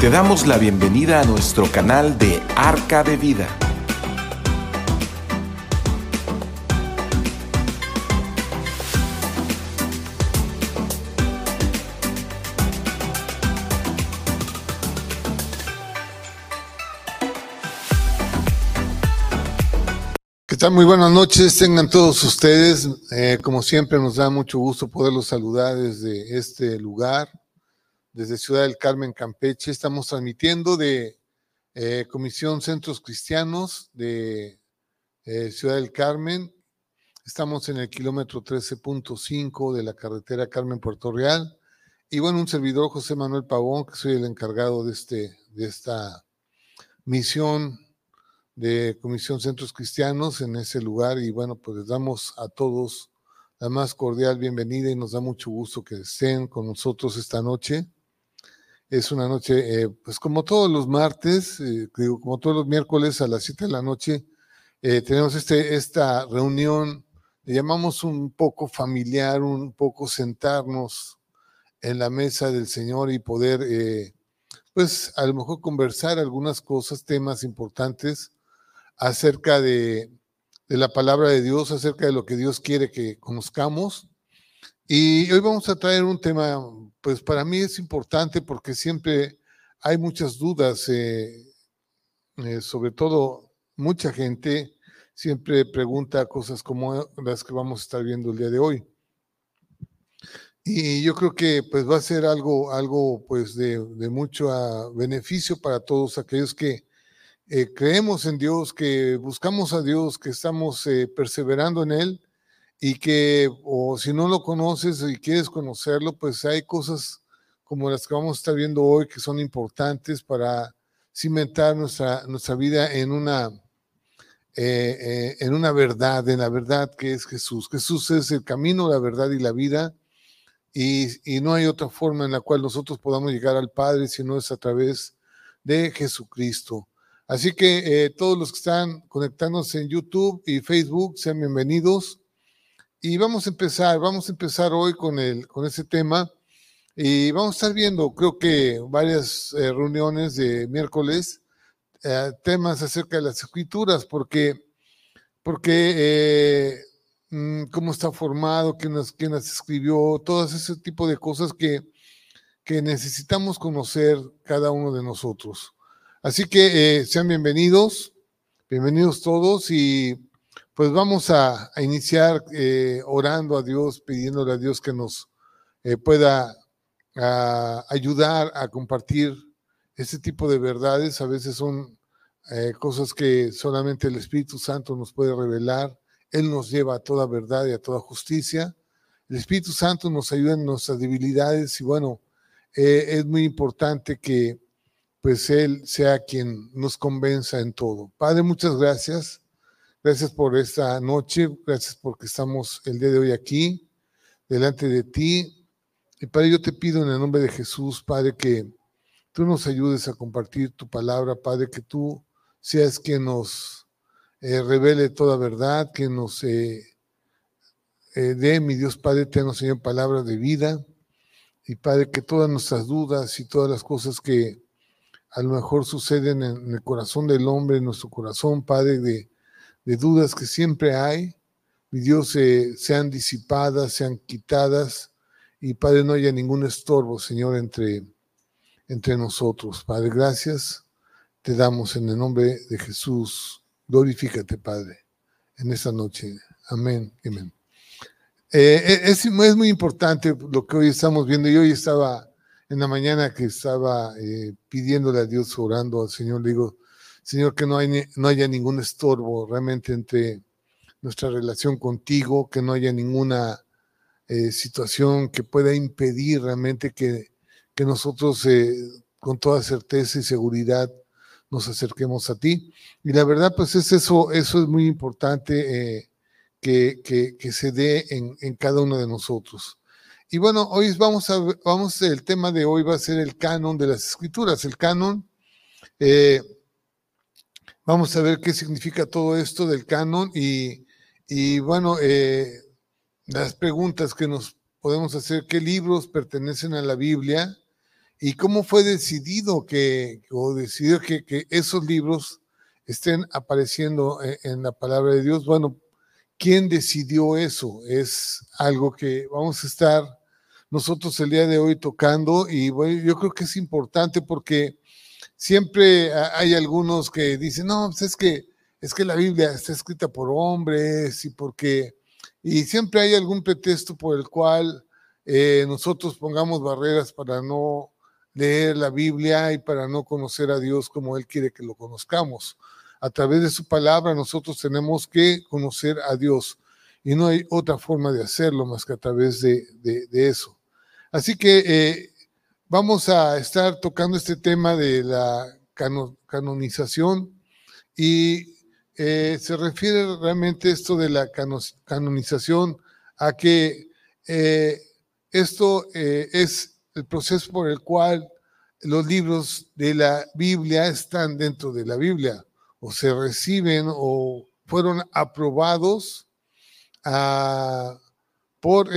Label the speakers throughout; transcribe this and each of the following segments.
Speaker 1: Te damos la bienvenida a nuestro canal de Arca de Vida.
Speaker 2: ¿Qué tal? Muy buenas noches, tengan todos ustedes. Eh, como siempre, nos da mucho gusto poderlos saludar desde este lugar desde Ciudad del Carmen, Campeche. Estamos transmitiendo de eh, Comisión Centros Cristianos de eh, Ciudad del Carmen. Estamos en el kilómetro 13.5 de la carretera Carmen Puerto Real. Y bueno, un servidor, José Manuel Pavón, que soy el encargado de, este, de esta misión de Comisión Centros Cristianos en ese lugar. Y bueno, pues les damos a todos la más cordial bienvenida y nos da mucho gusto que estén con nosotros esta noche. Es una noche, eh, pues como todos los martes, eh, digo, como todos los miércoles a las 7 de la noche, eh, tenemos este, esta reunión, le llamamos un poco familiar, un poco sentarnos en la mesa del Señor y poder, pues a lo mejor conversar algunas cosas, temas importantes acerca de, de la palabra de Dios, acerca de lo que Dios quiere que conozcamos. Y hoy vamos a traer un tema pues para mí es importante porque siempre hay muchas dudas, eh, eh, sobre todo mucha gente siempre pregunta cosas como las que vamos a estar viendo el día de hoy. Y yo creo que pues va a ser algo, algo pues de, mucho ah, beneficio para todos aquellos que eh, creemos en Dios, que buscamos a Dios, que estamos perseverando en Él y que, o si no lo conoces y quieres conocerlo, pues hay cosas como las que vamos a estar viendo hoy que son importantes para cimentar nuestra, nuestra vida en una, eh, eh, en una verdad, en la verdad que es Jesús. Jesús es el camino, la verdad y la vida. Y, y no hay otra forma en la cual nosotros podamos llegar al Padre si no es a través de Jesucristo. Así que eh, todos los que están conectándose en YouTube y Facebook, sean bienvenidos. Y vamos a empezar, vamos a empezar hoy con, el, con ese tema. Y vamos a estar viendo, creo que varias eh, reuniones de miércoles, eh, temas acerca de las escrituras, porque, porque eh, mm, cómo está formado, quién las, quién las escribió, todo ese tipo de cosas que, que necesitamos conocer cada uno de nosotros. Así que sean bienvenidos, bienvenidos todos y pues vamos a, iniciar eh, orando a Dios, pidiéndole a Dios que nos eh, pueda ayudar a compartir este tipo de verdades. A veces son eh, cosas que solamente el Espíritu Santo nos puede revelar. Él nos lleva a toda verdad y a toda justicia. El Espíritu Santo nos ayuda en nuestras debilidades y bueno, es muy importante que pues Él sea quien nos convenza en todo. Padre, muchas gracias. Gracias por esta noche, gracias porque estamos el día de hoy aquí, delante de ti. Y Padre, yo te pido en el nombre de Jesús, Padre, que tú nos ayudes a compartir tu palabra, Padre, que tú seas quien nos eh, revele toda verdad, que nos eh, eh, dé, mi Dios Padre, te nos Señor palabras de vida. Y Padre, que todas nuestras dudas y todas las cosas que a lo mejor suceden en el corazón del hombre, en nuestro corazón, Padre, de de dudas que siempre hay, mi Dios, sean disipadas, sean quitadas, y Padre, no haya ningún estorbo, Señor, entre, entre nosotros. Padre, gracias te damos en el nombre de Jesús. Glorifícate, Padre, en esta noche. Amén. Amén. Eh, eh, es, es, muy importante lo que hoy estamos viendo. Yo hoy estaba en la mañana que estaba eh, pidiéndole a Dios, orando al Señor, le digo, Señor, que no, hay, no haya ningún estorbo realmente entre nuestra relación contigo, que no haya ninguna eh, situación que pueda impedir realmente que, que nosotros eh, con toda certeza y seguridad nos acerquemos a ti. Y la verdad, pues es eso, eso es muy importante eh, que, que, se dé en, en, cada uno de nosotros. Y bueno, hoy vamos a, vamos, el tema de hoy va a ser el canon de las escrituras. El canon, eh, Vamos a ver qué significa todo esto del canon y, bueno, eh, las preguntas que nos podemos hacer, qué libros pertenecen a la Biblia y cómo fue decidido que, o que, que esos libros estén apareciendo en, en, la palabra de Dios. Bueno, ¿quién decidió eso? Es algo que vamos a estar nosotros el día de hoy tocando y bueno, yo creo que es importante porque siempre hay algunos que dicen, no, pues es que, es que la Biblia está escrita por hombres y porque, y siempre hay algún pretexto por el cual eh, nosotros pongamos barreras para no leer la Biblia y para no conocer a Dios como Él quiere que lo conozcamos. A través de su palabra nosotros tenemos que conocer a Dios y no hay otra forma de hacerlo más que a través de, de, eso. Así que eh, Vamos a estar tocando este tema de la canonización y eh, se refiere realmente esto de la canonización a que eh, esto eh, es el proceso por el cual los libros de la Biblia están dentro de la Biblia o se reciben o fueron aprobados ah, por,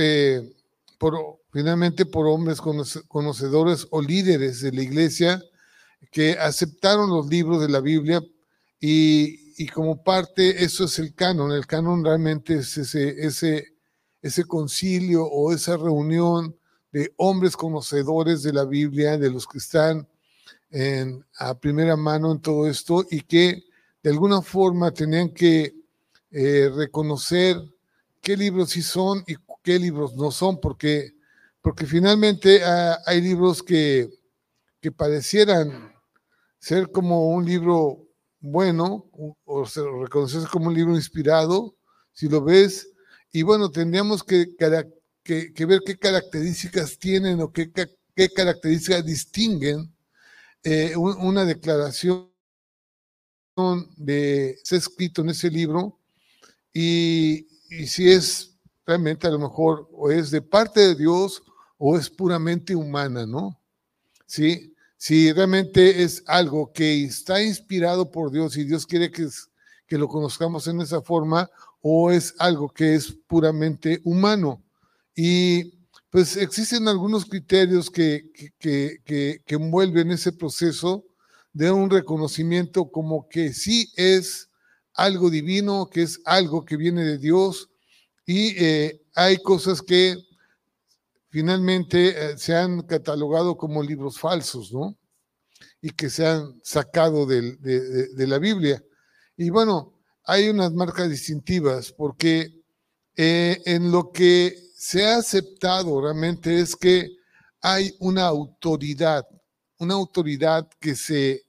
Speaker 2: finalmente por hombres conocedores o líderes de la iglesia que aceptaron los libros de la Biblia y, como parte, eso es el canon. El canon realmente es ese, ese, concilio o esa reunión de hombres conocedores de la Biblia, de los que están a primera mano en todo esto y que de alguna forma tenían que eh, reconocer qué libros sí son y qué libros no son, porque porque finalmente ah, hay libros que, que parecieran ser como un libro bueno o, se reconocerse como un libro inspirado, si lo ves, y bueno, tendríamos que, que, ver qué características tienen o qué, qué características distinguen eh, una declaración de ser escrito en ese libro. Y, y si es realmente a lo mejor o es de parte de Dios o es puramente humana, ¿no? Sí, si realmente es algo que está inspirado por Dios y Dios quiere que, que lo conozcamos en esa forma, o es algo que es puramente humano. Y pues existen algunos criterios que, que, que, que envuelven ese proceso de un reconocimiento como que sí es algo divino, que es algo que viene de Dios, y eh, hay cosas que finalmente eh, se han catalogado como libros falsos, ¿no? Y que se han sacado de, la Biblia. Y bueno, hay unas marcas distintivas porque eh, en lo que se ha aceptado realmente es que hay una autoridad, una autoridad que se,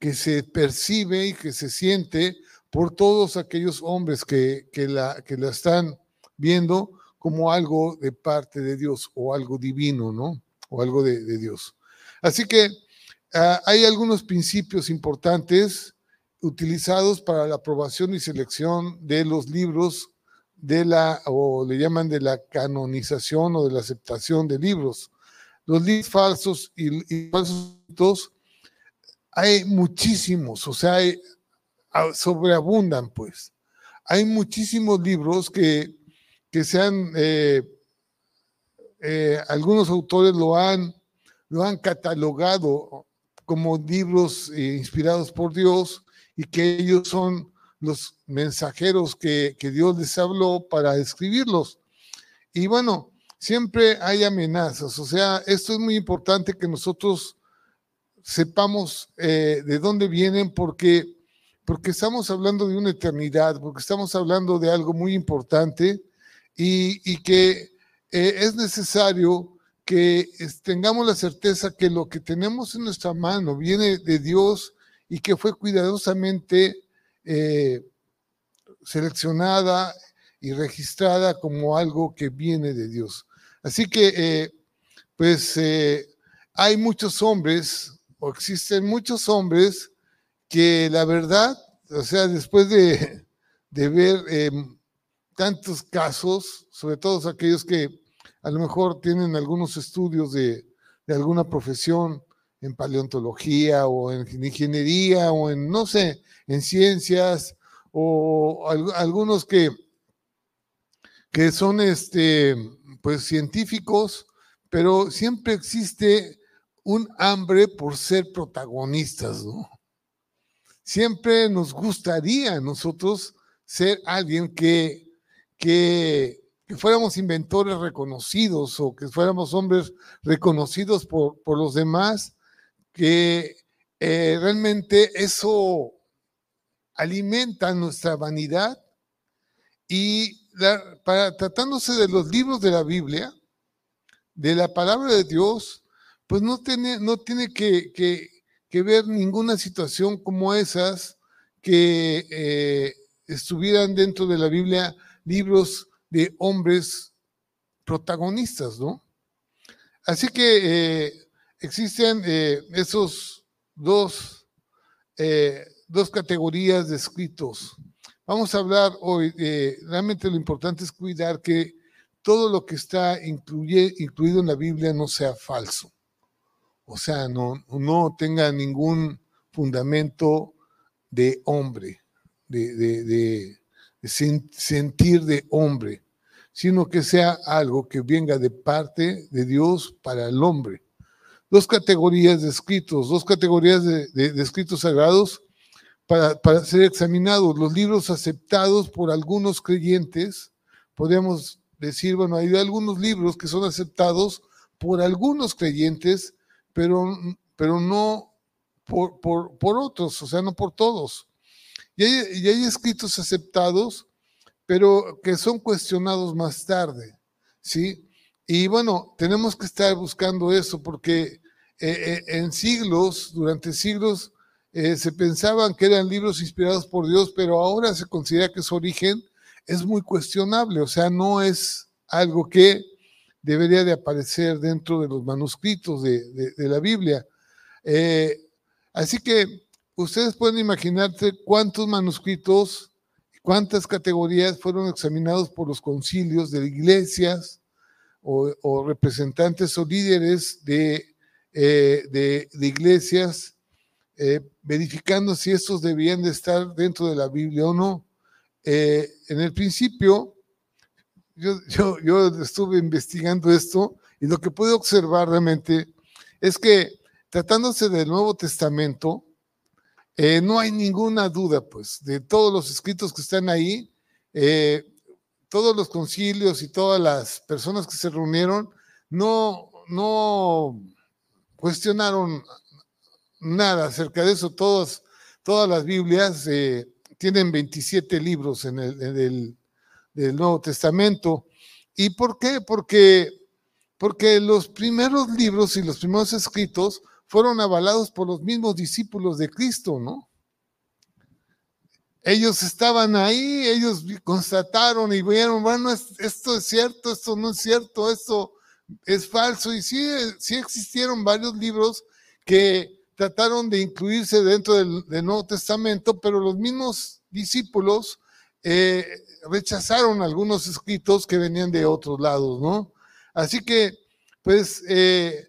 Speaker 2: que se percibe y que se siente por todos aquellos hombres que, la, que la están viendo como algo de parte de Dios o algo divino, ¿no? O algo de, Dios. Así que ah, hay algunos principios importantes utilizados para la aprobación y selección de los libros de la, o le llaman de la canonización o de la aceptación de libros. Los libros falsos y, falsos hay muchísimos, o sea, ah, sobreabundan, pues. Hay muchísimos libros que que sean, eh, eh, algunos autores lo han, lo han catalogado como libros eh, inspirados por Dios y que ellos son los mensajeros que, que, Dios les habló para escribirlos. Y bueno, siempre hay amenazas, o sea, esto es muy importante que nosotros sepamos de dónde vienen porque, porque estamos hablando de una eternidad, porque estamos hablando de algo muy importante y, que eh, es necesario que tengamos la certeza que lo que tenemos en nuestra mano viene de Dios y que fue cuidadosamente eh, seleccionada y registrada como algo que viene de Dios. Así que, eh, pues, hay muchos hombres, o existen muchos hombres, que la verdad, o sea, después de, de ver em, tantos casos, sobre todo aquellos que a lo mejor tienen algunos estudios de, alguna profesión en paleontología o en ingeniería o en, no sé, en ciencias o algunos que, que son este, pues científicos, pero siempre existe un hambre por ser protagonistas, ¿no? Siempre nos gustaría nosotros ser alguien que, que, fuéramos inventores reconocidos o que fuéramos hombres reconocidos por, por los demás, que eh, realmente eso alimenta nuestra vanidad. Y para, tratándose de los libros de la Biblia, de la palabra de Dios, pues no tiene, no tiene que, ver ninguna situación como esas que eh, estuvieran dentro de la Biblia libros de hombres protagonistas, ¿no? Así que eh, existen eh, esos dos, dos categorías de escritos Vamos a hablar hoy, realmente lo importante es cuidar que todo lo que está incluido en la Biblia no sea falso. O sea, no, no tenga ningún fundamento de hombre, de, sentir de hombre, sino que sea algo que venga de parte de Dios para el hombre. Dos categorías de escritos, dos categorías de, de escritos sagrados para, ser examinados. Los libros aceptados por algunos creyentes, podríamos decir, bueno, hay algunos libros que son aceptados por algunos creyentes, pero, pero no por, por, otros, o sea, no por todos. Y hay, y hay, escritos aceptados, pero que son cuestionados más tarde, ¿sí? Y bueno, tenemos que estar buscando eso porque eh, eh, en siglos, durante siglos, eh, se pensaban que eran libros inspirados por Dios, pero ahora se considera que su origen es muy cuestionable, o sea, no es algo que debería de aparecer dentro de los manuscritos de, la Biblia. Eh, así que ustedes pueden imaginarse cuántos manuscritos, cuántas categorías fueron examinados por los concilios de iglesias o, representantes o líderes de, eh, iglesias eh, verificando si estos debían de estar dentro de la Biblia o no. En el principio, yo, yo, estuve investigando esto y lo que pude observar realmente es que tratándose del Nuevo Testamento, eh, no hay ninguna duda, pues, de todos los escritos que están ahí, todos los concilios y todas las personas que se reunieron, no, no cuestionaron nada acerca de eso. Todos, todas las Biblias eh, tienen 27 libros en el, Nuevo Testamento. ¿Y por qué? Porque, porque los primeros libros y los primeros escritos fueron avalados por los mismos discípulos de Cristo, ¿no? Ellos estaban ahí, ellos constataron y vieron, bueno, esto es cierto, esto no es cierto, esto es falso. Y sí, sí existieron varios libros que trataron de incluirse dentro del, Nuevo Testamento, pero los mismos discípulos eh, rechazaron algunos escritos que venían de otros lados, ¿no? Así que, pues, eh,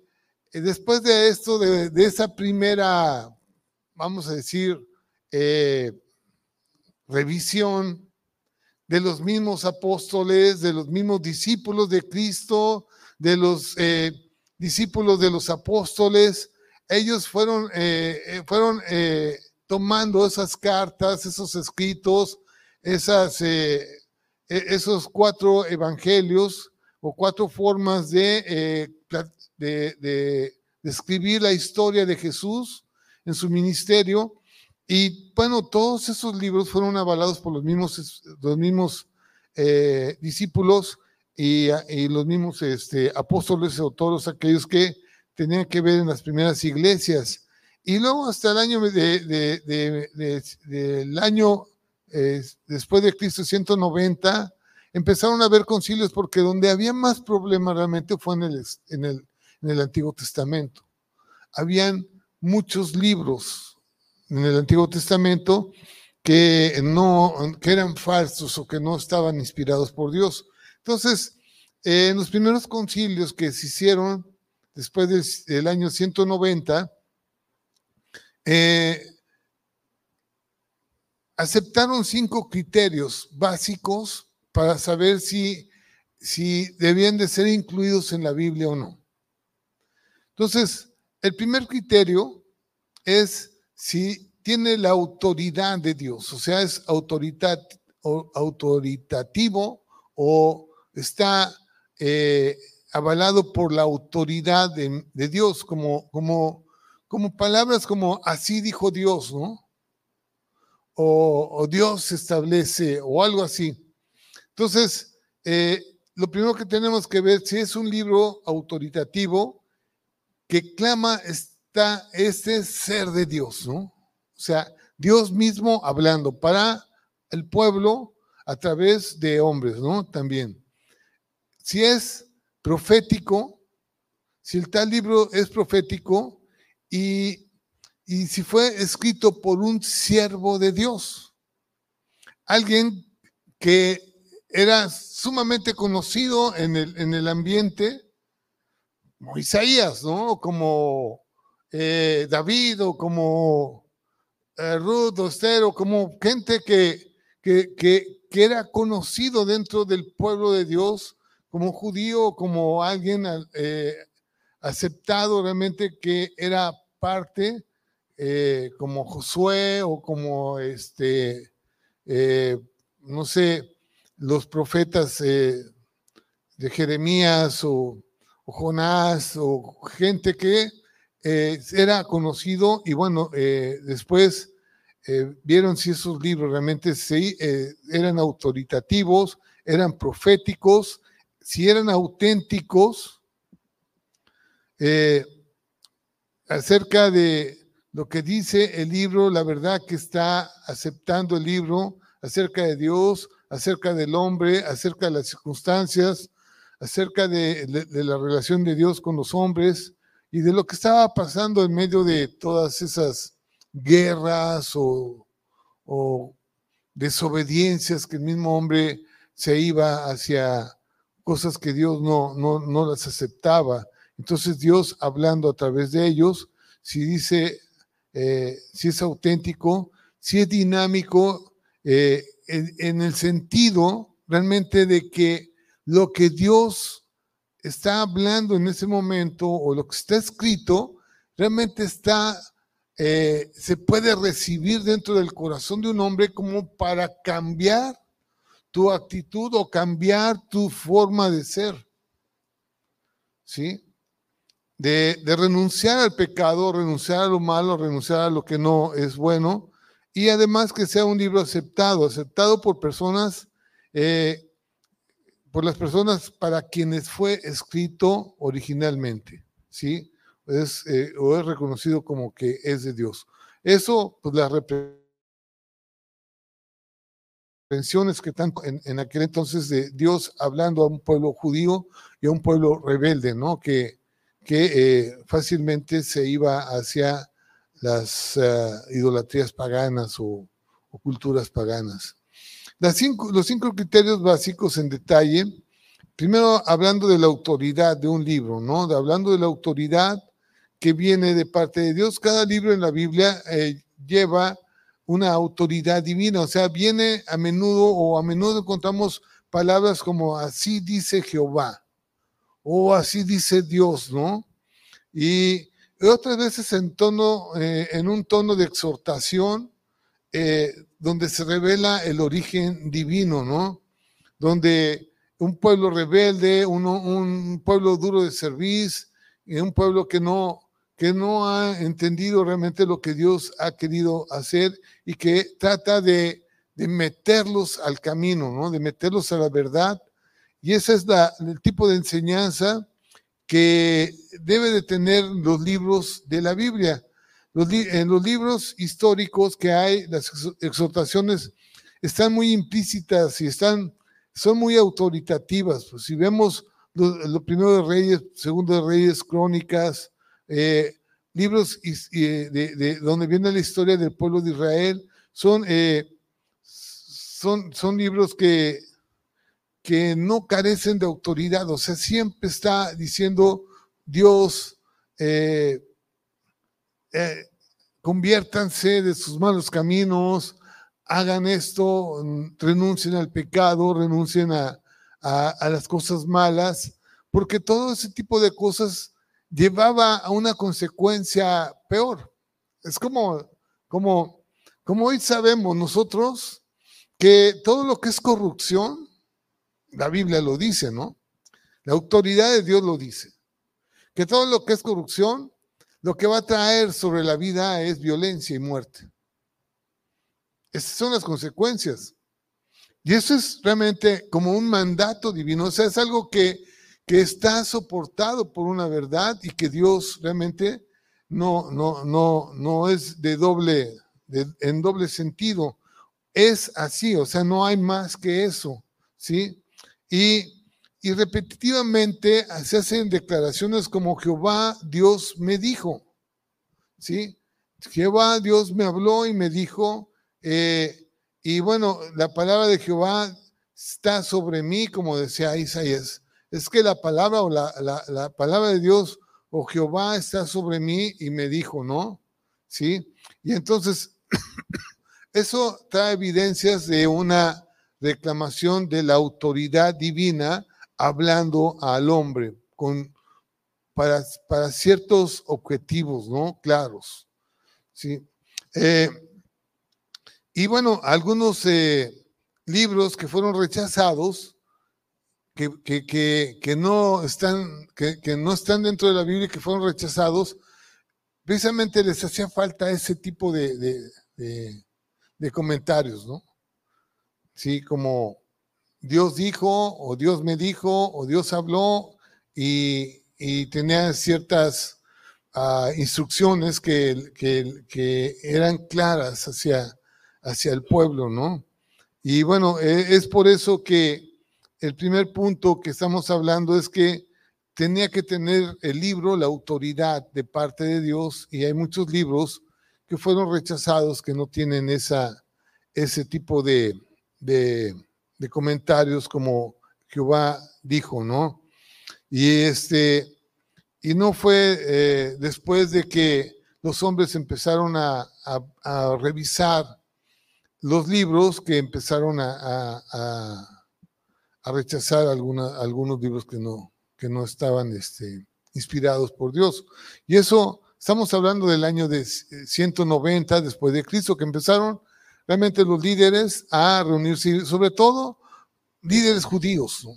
Speaker 2: después de esto, de, esa primera, vamos a decir, eh, revisión de los mismos apóstoles, de los mismos discípulos de Cristo, de los discípulos de los apóstoles, ellos fueron, eh, eh, fueron eh, tomando esas cartas, esos escritos, esas, e, esos cuatro evangelios o cuatro formas de, de, escribir la historia de Jesús en su ministerio. Y bueno, todos esos libros fueron avalados por los mismos, los mismos discípulos y, los mismos este, apóstoles o todos aquellos que tenían que ver en las primeras iglesias. Y luego hasta el año de, del año eh, después de Cristo 190, empezaron a haber concilios porque donde había más problemas realmente fue en el, en el, en el Antiguo Testamento. Habían muchos libros en el Antiguo Testamento que, no, que eran falsos o que no estaban inspirados por Dios. Entonces, en los primeros concilios que se hicieron, después del, año 190, eh, aceptaron cinco criterios básicos para saber si, si debían de ser incluidos en la Biblia o no. Entonces, el primer criterio es si tiene la autoridad de Dios, o sea, es autoritativo o está eh, avalado por la autoridad de, Dios, como, como, como palabras como así dijo Dios, ¿no? O, Dios establece, o algo así. Entonces, eh, lo primero que tenemos que ver si es un libro autoritativo que clama está este ser de Dios, ¿no? O sea, Dios mismo hablando para el pueblo a través de hombres, ¿no? También. Si es profético, si el tal libro es profético y, y si fue escrito por un siervo de Dios, alguien que era sumamente conocido en el, en el ambiente, como Isaías, ¿no? Como eh, David o como eh, Ruth, Ostero, como gente que, que, que, era conocido dentro del pueblo de Dios como judío, como alguien eh, aceptado realmente que era parte, como Josué o como este, no sé, los profetas de Jeremías o, o, Jonás o gente que eh, era conocido y bueno, eh, después eh, vieron si esos libros realmente eran autoritativos, eran proféticos, si eran auténticos acerca de lo que dice el libro, la verdad que está aceptando el libro acerca de Dios, acerca del hombre, acerca de las circunstancias, acerca de la relación de Dios con los hombres, y de lo que estaba pasando en medio de todas esas guerras o, desobediencias que el mismo hombre se iba hacia cosas que Dios no, no, las aceptaba. Entonces Dios hablando a través de ellos, si dice, eh, si es auténtico, si es dinámico, eh, en, el sentido realmente de que lo que Dios está hablando en ese momento o lo que está escrito realmente está, eh, se puede recibir dentro del corazón de un hombre como para cambiar tu actitud o cambiar tu forma de ser. ¿Sí? De, renunciar al pecado, renunciar a lo malo, renunciar a lo que no es bueno, y además que sea un libro aceptado, aceptado por personas eh, por las personas para quienes fue escrito originalmente, ¿sí? Es, eh, o es reconocido como que es de Dios. Eso, pues las reprensiones que tanto en, aquel entonces de Dios hablando a un pueblo judío y a un pueblo rebelde, ¿no? Que, que eh, fácilmente se iba hacia las eh, idolatrías paganas o, culturas paganas los cinco criterios básicos en detalle, primero hablando de la autoridad de un libro, ¿no? hablando de la autoridad que viene de parte de Dios. Cada libro en la Biblia eh, lleva una autoridad divina, o sea, viene a menudo o a menudo encontramos palabras como así dice Jehová o así dice Dios, ¿no? Y otras veces en tono, eh, un tono de exhortación, eh, donde se revela el origen divino, ¿no? Donde un pueblo rebelde, un pueblo duro de servicio, y un pueblo que no, que no ha entendido realmente lo que Dios ha querido hacer y que trata de, de meterlos al camino, ¿no? De meterlos a la verdad. Y ese es la, el tipo de enseñanza que debe de tener los libros de la Biblia en los libros históricos que hay, las exhortaciones están muy implícitas y están, son muy autoritativas. Pues si vemos lo, primero de Reyes, segundo de Reyes, Crónicas, eh, libros de, donde viene la historia del pueblo de Israel, son, eh, son, son libros que, que no carecen de autoridad, o sea, siempre está diciendo Dios, eh, eh, conviértanse de sus malos caminos, hagan esto, renuncien al pecado, renuncien a, las cosas malas, porque todo ese tipo de cosas llevaba a una consecuencia peor. Es como, como, como hoy sabemos nosotros que todo lo que es corrupción, la Biblia lo dice, ¿no? La autoridad de Dios lo dice. Que todo lo que es corrupción, lo que va a traer sobre la vida es violencia y muerte. Esas son las consecuencias. Y eso es realmente como un mandato divino, o sea, es algo que, que está soportado por una verdad y que Dios realmente no, no, no, no es de doble, en doble sentido. Es así, o sea, no hay más que eso, ¿sí? Y, repetitivamente se hacen declaraciones como Jehová Dios me dijo, ¿sí? Jehová Dios me habló y me dijo, eh, y bueno, la palabra de Jehová está sobre mí, como decía Isaías. Es que la palabra o la, palabra de Dios o Jehová está sobre mí y me dijo, ¿no? ¿Sí? Y entonces, eso trae evidencias de una reclamación de la autoridad divina hablando al hombre con, para, para ciertos objetivos, ¿no? Claros. ¿Sí? Eh, y bueno, algunos eh, libros que fueron rechazados, que, que, no están, que, no están dentro de la Biblia, que fueron rechazados, precisamente les hacía falta ese tipo de, de, comentarios, ¿no? Sí, como Dios dijo, o Dios me dijo, o Dios habló, y, tenía ciertas ah, instrucciones que, que, eran claras hacia, hacia el pueblo, ¿no? Y bueno, e, es por eso que el primer punto que estamos hablando es que tenía que tener el libro la autoridad de parte de Dios y hay muchos libros que fueron rechazados que no tienen esa, ese tipo de, de, comentarios como Jehová dijo, ¿no? Y este, y no fue eh, después de que los hombres empezaron a, revisar los libros que empezaron a, a, rechazar algunos libros que no, que no estaban este, inspirados por Dios. Y eso, estamos hablando del año de 190 después de Cristo, que empezaron realmente los líderes a reunirse, sobre todo líderes judíos.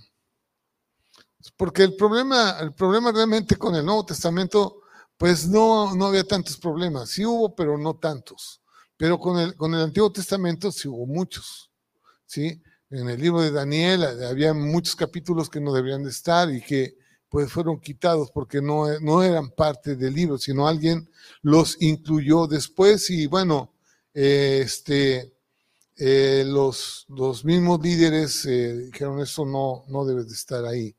Speaker 2: Porque el problema, el problema realmente con el Nuevo Testamento, pues no, no había tantos problemas. Sí hubo, pero no tantos. Pero con el, con el Antiguo Testamento sí hubo muchos, ¿sí? En el libro de Daniel había muchos capítulos que no deberían de estar y que pues fueron quitados porque no, no eran parte del libro, sino alguien los incluyó después y bueno, este, eh, los, los mismos líderes eh, dijeron eso no, no debe de estar ahí.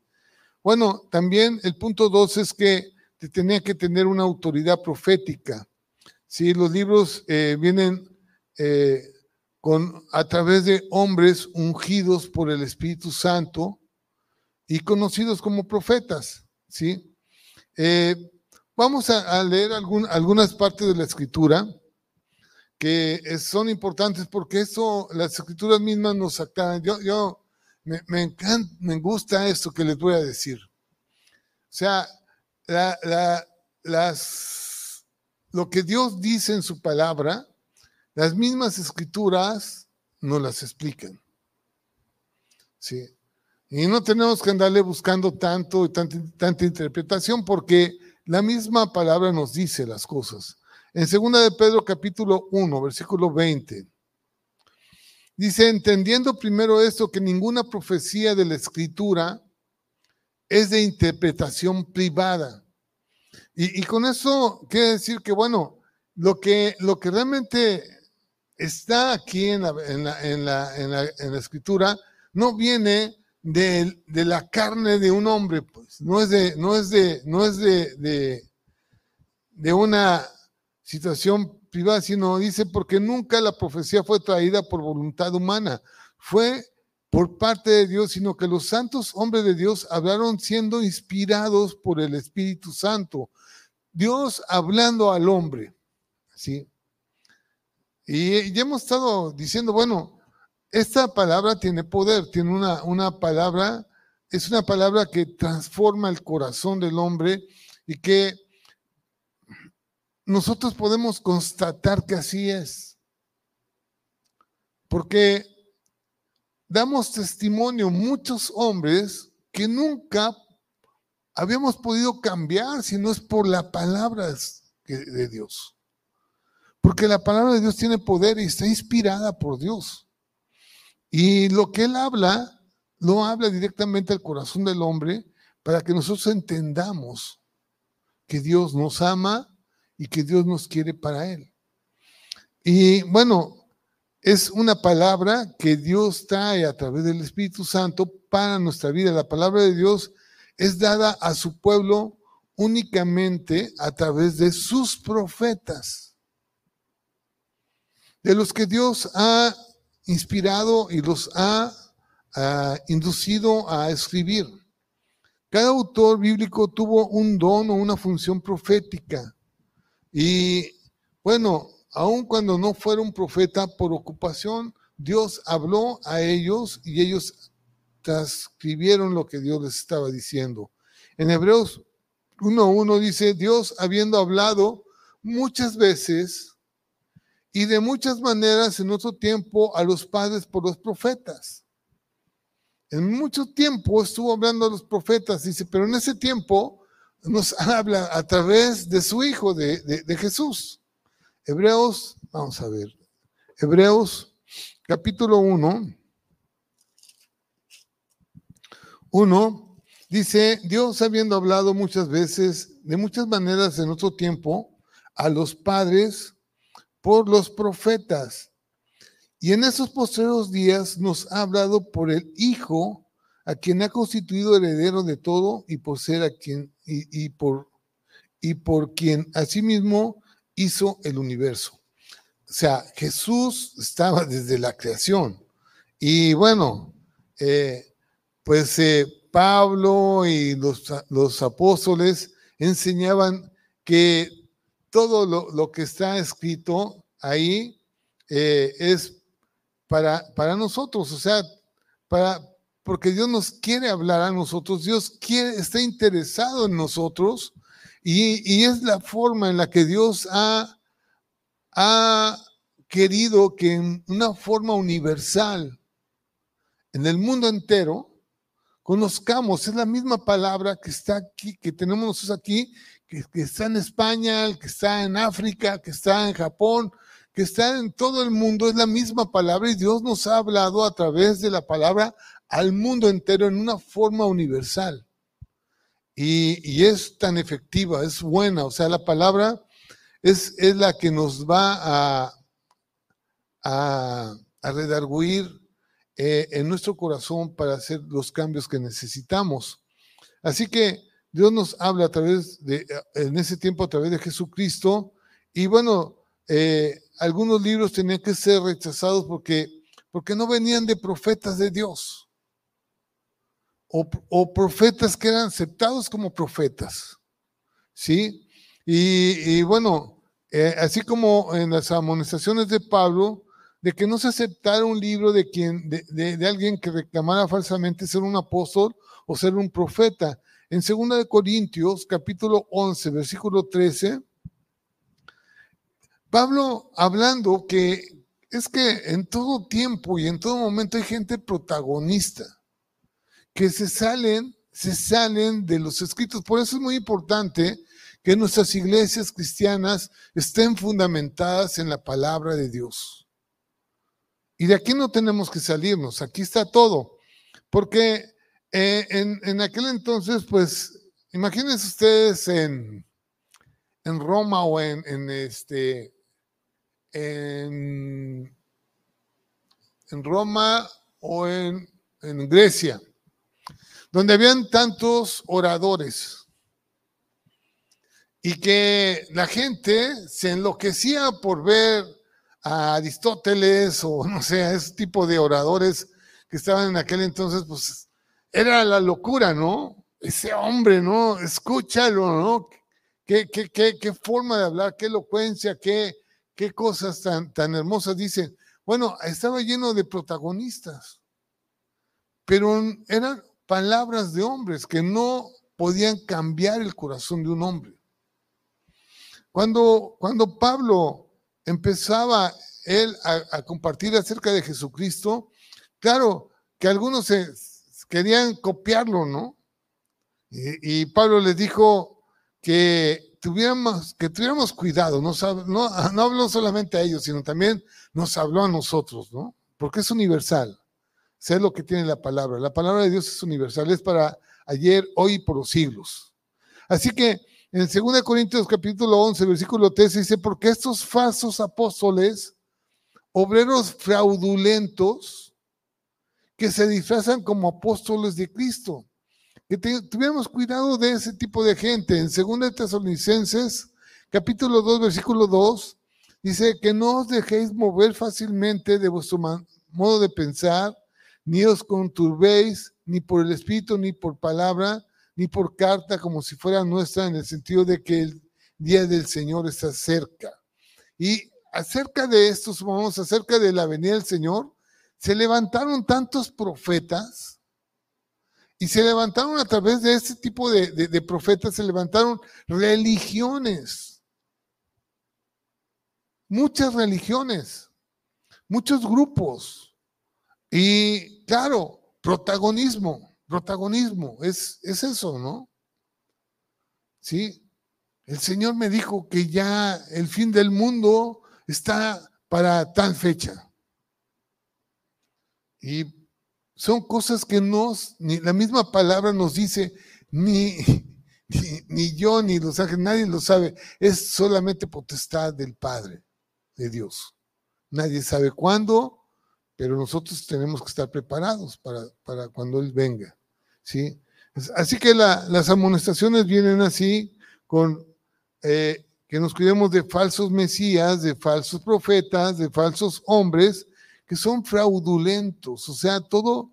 Speaker 2: Bueno, también el punto dos es que tenía que tener una autoridad profética. Sí, los libros eh, vienen eh, con, a través de hombres ungidos por el Espíritu Santo y conocidos como profetas. ¿sí? Eh, vamos a, leer algunas partes de la escritura que son importantes porque eso, las escrituras mismas nos aclaran. Yo, yo me, me, encanta, me gusta esto que les voy a decir. O sea, las lo que Dios dice en su palabra, las mismas escrituras no las explican. Sí. Y no tenemos que andarle buscando tanto y tanta, tanta interpretación porque la misma palabra nos dice las cosas. En 2 de Pedro capítulo 1, versículo 20, dice, entendiendo primero esto, que ninguna profecía de la escritura es de interpretación privada y, con eso quiere decir que, bueno, lo que, lo que realmente está aquí en la, en la, en la, en la, en la escritura no viene de, de, la carne de un hombre, pues, no es de, no es de, no es de, de, de una situación privada, sino dice, porque nunca la profecía fue traída por voluntad humana, fue por parte de Dios, sino que los santos hombres de Dios hablaron siendo inspirados por el Espíritu Santo. Dios hablando al hombre, ¿sí? Y ya hemos estado diciendo, bueno, esta palabra tiene poder, tiene una, una palabra, es una palabra que transforma el corazón del hombre y que nosotros podemos constatar que así es. Porque damos testimonio muchos hombres que nunca habíamos podido cambiar si no es por la palabra de Dios. Porque la palabra de Dios tiene poder y está inspirada por Dios. Y lo que Él habla, lo habla directamente al corazón del hombre para que nosotros entendamos que Dios nos ama y que Dios nos quiere para Él. Y bueno, es una palabra que Dios trae a través del Espíritu Santo para nuestra vida. La palabra de Dios es dada a su pueblo únicamente a través de sus profetas, de los que Dios ha inspirado y los ha, inducido a escribir. Cada autor bíblico tuvo un don o una función profética. Y bueno, aun cuando no fuera un profeta por ocupación, Dios habló a ellos y ellos transcribieron lo que Dios les estaba diciendo. En Hebreos 1.1 dice, Dios habiendo hablado muchas veces y de muchas maneras en otro tiempo a los padres por los profetas. En mucho tiempo estuvo hablando a los profetas, dice, pero en ese tiempo nos habla a través de su Hijo, de, de Jesús. Hebreos, vamos a ver, Hebreos capítulo 1, 1 dice, Dios habiendo hablado muchas veces, de muchas maneras en otro tiempo, a los padres por los profetas. Y en esos postreros días nos ha hablado por el Hijo, a quien ha constituido heredero de todo y por ser a quien y, por y por quien asimismo hizo el universo. O sea, Jesús estaba desde la creación. Y bueno, eh, pues eh, Pablo y los, los, apóstoles enseñaban que todo lo, que está escrito ahí eh, es para, para nosotros, o sea, para, porque Dios nos quiere hablar a nosotros, Dios quiere, está interesado en nosotros y, es la forma en la que Dios ha, ha querido que en una forma universal, en el mundo entero, conozcamos, es la misma palabra que está aquí, que tenemos nosotros aquí, que, que, está en España, que está en África, que está en Japón, que está en todo el mundo, es la misma palabra y Dios nos ha hablado a través de la palabra al mundo entero en una forma universal. Y, es tan efectiva, es buena, o sea, la palabra es, es la que nos va a, a, redarguir eh, en nuestro corazón para hacer los cambios que necesitamos. Así que Dios nos habla a través de, en ese tiempo a través de Jesucristo. Y bueno, eh, algunos libros tenían que ser rechazados porque, porque no venían de profetas de Dios o, profetas que eran aceptados como profetas. ¿Sí? Y, bueno, eh, así como en las amonestaciones de Pablo, de que no se aceptara un libro de, quien, de, alguien que reclamara falsamente ser un apóstol o ser un profeta. En 2 de Corintios, capítulo 11, versículo 13, Pablo hablando que es que en todo tiempo y en todo momento hay gente protagonista que se salen, se salen de los escritos. Por eso es muy importante que nuestras iglesias cristianas estén fundamentadas en la palabra de Dios. Y de aquí no tenemos que salirnos, aquí está todo. Porque eh, en, aquel entonces, pues, imagínense ustedes en, en Roma o en, en este, en, en Roma o en, en Grecia donde habían tantos oradores y que la gente se enloquecía por ver a Aristóteles o no sé, ese tipo de oradores que estaban en aquel entonces, pues era la locura, ¿no? Ese hombre, ¿no? Escúchalo, ¿no? Qué, qué, qué, qué forma de hablar, qué elocuencia, qué, qué cosas tan, tan hermosas dicen. Bueno, estaba lleno de protagonistas, pero eran palabras de hombres que no podían cambiar el corazón de un hombre. Cuando, cuando Pablo empezaba él a, compartir acerca de Jesucristo, claro que algunos querían copiarlo, ¿no? Y, Pablo les dijo que tuviéramos, que tuviéramos cuidado, no, no habló solamente a ellos, sino también nos habló a nosotros, ¿no? Porque es universal. Sé lo que tiene la palabra. La palabra de Dios es universal, es para ayer, hoy y por los siglos. Así que en 2 Corintios capítulo 11, versículo 13 dice, porque estos falsos apóstoles, obreros fraudulentos, que se disfrazan como apóstoles de Cristo, que tuviéramos cuidado de ese tipo de gente. En 2 Tesalonicenses capítulo 2, versículo 2, dice que no os dejéis mover fácilmente de vuestro modo de pensar, ni os conturbéis, ni por el espíritu, ni por palabra, ni por carta como si fuera nuestra en el sentido de que el día del Señor está cerca. Y acerca de estos, vamos, acerca de la venida del Señor, se levantaron tantos profetas y se levantaron a través de este tipo de, de profetas, se levantaron religiones, muchas religiones, muchos grupos y claro, protagonismo protagonismo, es, es eso, ¿no? Sí, el Señor me dijo que ya el fin del mundo está para tal fecha. Y son cosas que nos, ni la misma palabra nos dice, ni, ni, ni, yo ni los ángeles, nadie lo sabe. Es solamente potestad del Padre, de Dios. Nadie sabe cuándo, pero nosotros tenemos que estar preparados para, para cuando Él venga. ¿sí? Así que las amonestaciones vienen así, con eh, que nos cuidemos de falsos mesías, de falsos profetas, de falsos hombres, que son fraudulentos, o sea, todo,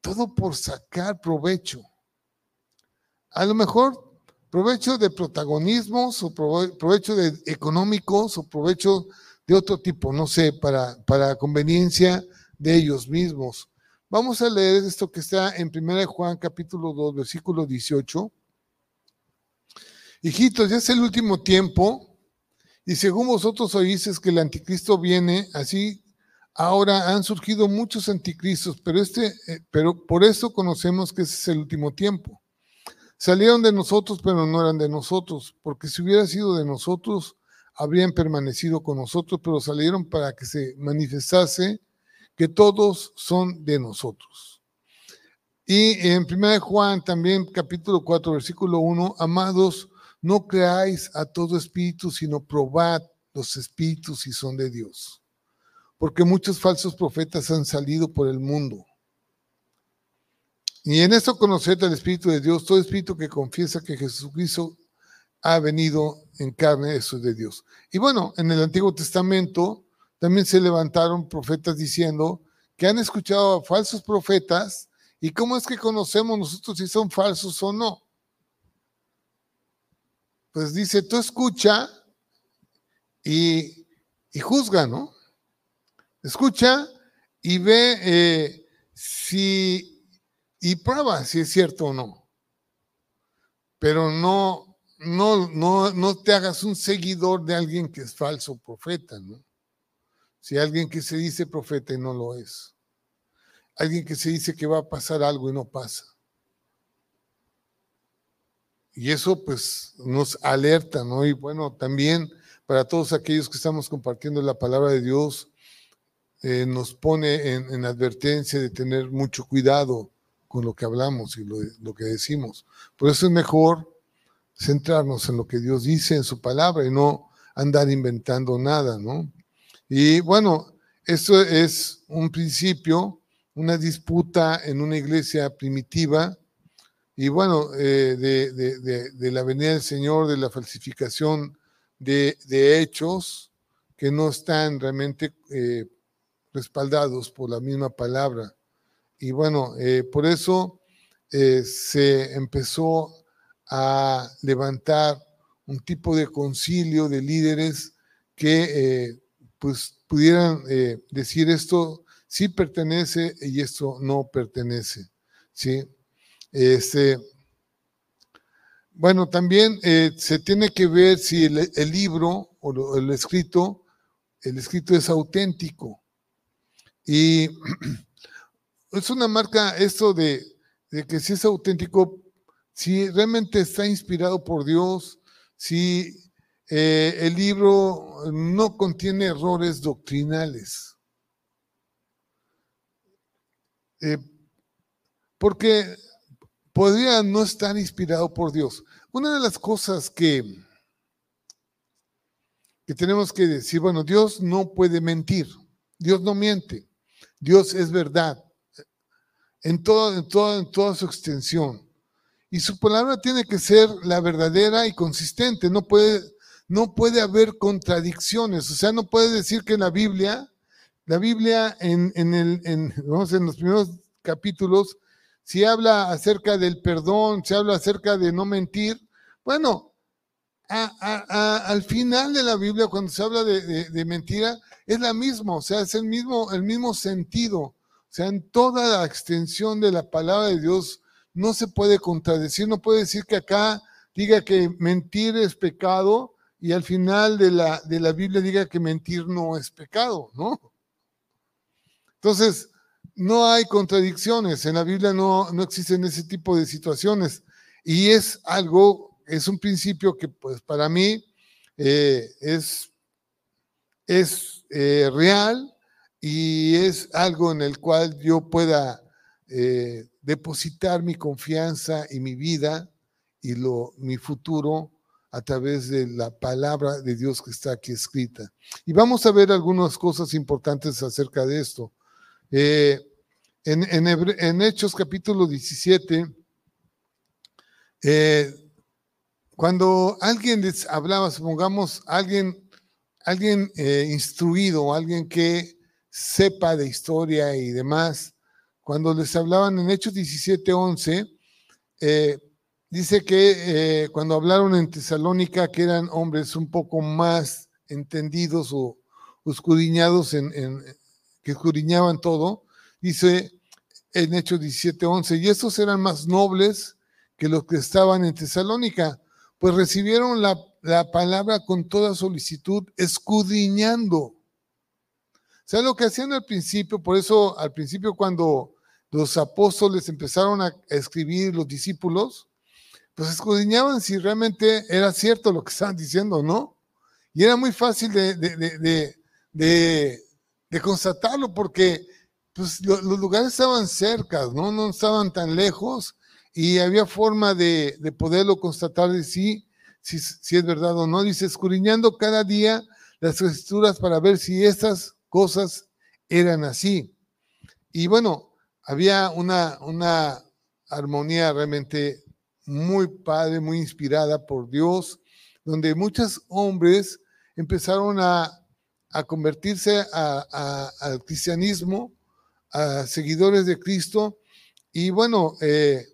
Speaker 2: todo por sacar provecho. A lo mejor provecho de protagonismos o provecho de económicos o provecho de otro tipo, no sé, para, para conveniencia de ellos mismos. Vamos a leer esto que está en 1 Juan capítulo 2, versículo 18. Hijitos, ya es el último tiempo, y según vosotros oísteis que el anticristo viene, así ahora han surgido muchos anticristos, pero, este, eh, pero por eso conocemos que ese es el último tiempo. Salieron de nosotros, pero no eran de nosotros, porque si hubiera sido de nosotros, habrían permanecido con nosotros, pero salieron para que se manifestase que todos son de nosotros. Y en 1 Juan también capítulo 4 versículo 1, amados, no creáis a todo espíritu, sino probad los espíritus si son de Dios. Porque muchos falsos profetas han salido por el mundo. Y en esto conoced al Espíritu de Dios, todo espíritu que confiesa que Jesucristo ha venido en carne, eso es de Dios. Y bueno, en el Antiguo Testamento, también se levantaron profetas diciendo que han escuchado a falsos profetas y cómo es que conocemos nosotros si son falsos o no. Pues dice, tú escucha y, juzga, ¿no? Escucha y ve eh, si y prueba si es cierto o no. Pero no, no, no, no te hagas un seguidor de alguien que es falso profeta, ¿no? Si alguien que se dice profeta y no lo es. Alguien que se dice que va a pasar algo y no pasa. Y eso pues nos alerta, ¿no? Y bueno, también para todos aquellos que estamos compartiendo la palabra de Dios, eh, nos pone en, advertencia de tener mucho cuidado con lo que hablamos y lo, lo que decimos. Por eso es mejor centrarnos en lo que Dios dice en su palabra y no andar inventando nada, ¿no? Y bueno, eso es un principio, una disputa en una iglesia primitiva, y bueno, eh, de, la venida del Señor, de la falsificación de, hechos que no están realmente eh, respaldados por la misma palabra. Y bueno, eh, por eso se empezó a levantar un tipo de concilio de líderes que pues pudieran eh, decir esto sí pertenece y esto no pertenece. ¿sí? Este, bueno, también eh, se tiene que ver si el, el libro o el escrito, el escrito es auténtico. Y es una marca esto de, de que si es auténtico, si realmente está inspirado por Dios, si eh, el libro no contiene errores doctrinales. Eh, porque podría no estar inspirado por Dios. Una de las cosas que, que tenemos que decir, bueno, Dios no puede mentir, Dios no miente, Dios es verdad en, en, en toda su extensión. Y su palabra tiene que ser la verdadera y consistente, no puede, no puede haber contradicciones, o sea, no puede decir que la Biblia, la Biblia en, en, el, en, en los primeros capítulos, si habla acerca del perdón, si habla acerca de no mentir, bueno, al final de la Biblia, cuando se habla de, mentira, es la misma, o sea, es el mismo, el mismo sentido. O sea, en toda la extensión de la palabra de Dios no se puede contradecir, no puede decir que acá diga que mentir es pecado y al final de la, de la Biblia diga que mentir no es pecado, ¿no? Entonces, no hay contradicciones, en la Biblia no, no existen ese tipo de situaciones y es algo, es un principio que pues para mí eh, es, es eh, real y es algo en el cual yo pueda eh, depositar mi confianza y mi vida y lo, mi futuro a través de la palabra de Dios que está aquí escrita. Y vamos a ver algunas cosas importantes acerca de esto. Eh, en, Hechos capítulo 17, eh, cuando alguien les hablaba, supongamos alguien, alguien eh, instruido, alguien que sepa de historia y demás, cuando les hablaban en Hechos 17, 11, dice que cuando hablaron en Tesalónica, que eran hombres un poco más entendidos o, escudriñados en, que escudriñaban todo, dice en Hechos 17:11, y estos eran más nobles que los que estaban en Tesalónica, pues recibieron la, palabra con toda solicitud, escudriñando. Sea, lo que hacían al principio, por eso al principio cuando los apóstoles empezaron a escribir, los discípulos, pues escudriñaban si realmente era cierto lo que estaban diciendo, ¿no? Y era muy fácil de, de, de, constatarlo porque pues, los lugares estaban cerca, ¿no? No estaban tan lejos y había forma de, poderlo constatar de sí, si, si, es verdad o no. Dice, escudriñando cada día las escrituras para ver si estas cosas eran así. Y bueno, había una, una armonía realmente muy padre, muy inspirada por Dios, donde muchos hombres empezaron a a convertirse al cristianismo, a seguidores de Cristo. Y bueno, eh,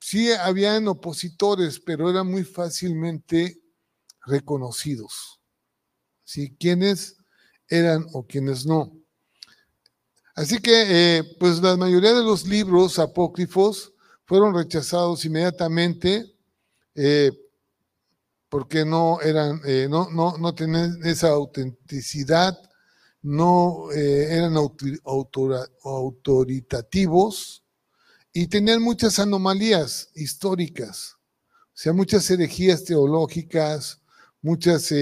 Speaker 2: sí habían opositores, pero eran muy fácilmente reconocidos. ¿Sí? ¿Quiénes eran o quiénes no? Así que, eh, pues la mayoría de los libros apócrifos fueron rechazados inmediatamente eh, porque no eran, eh, no, no, no tenían esa autenticidad, no eran autoritativos y tenían muchas anomalías históricas, o sea, muchas herejías teológicas, muchas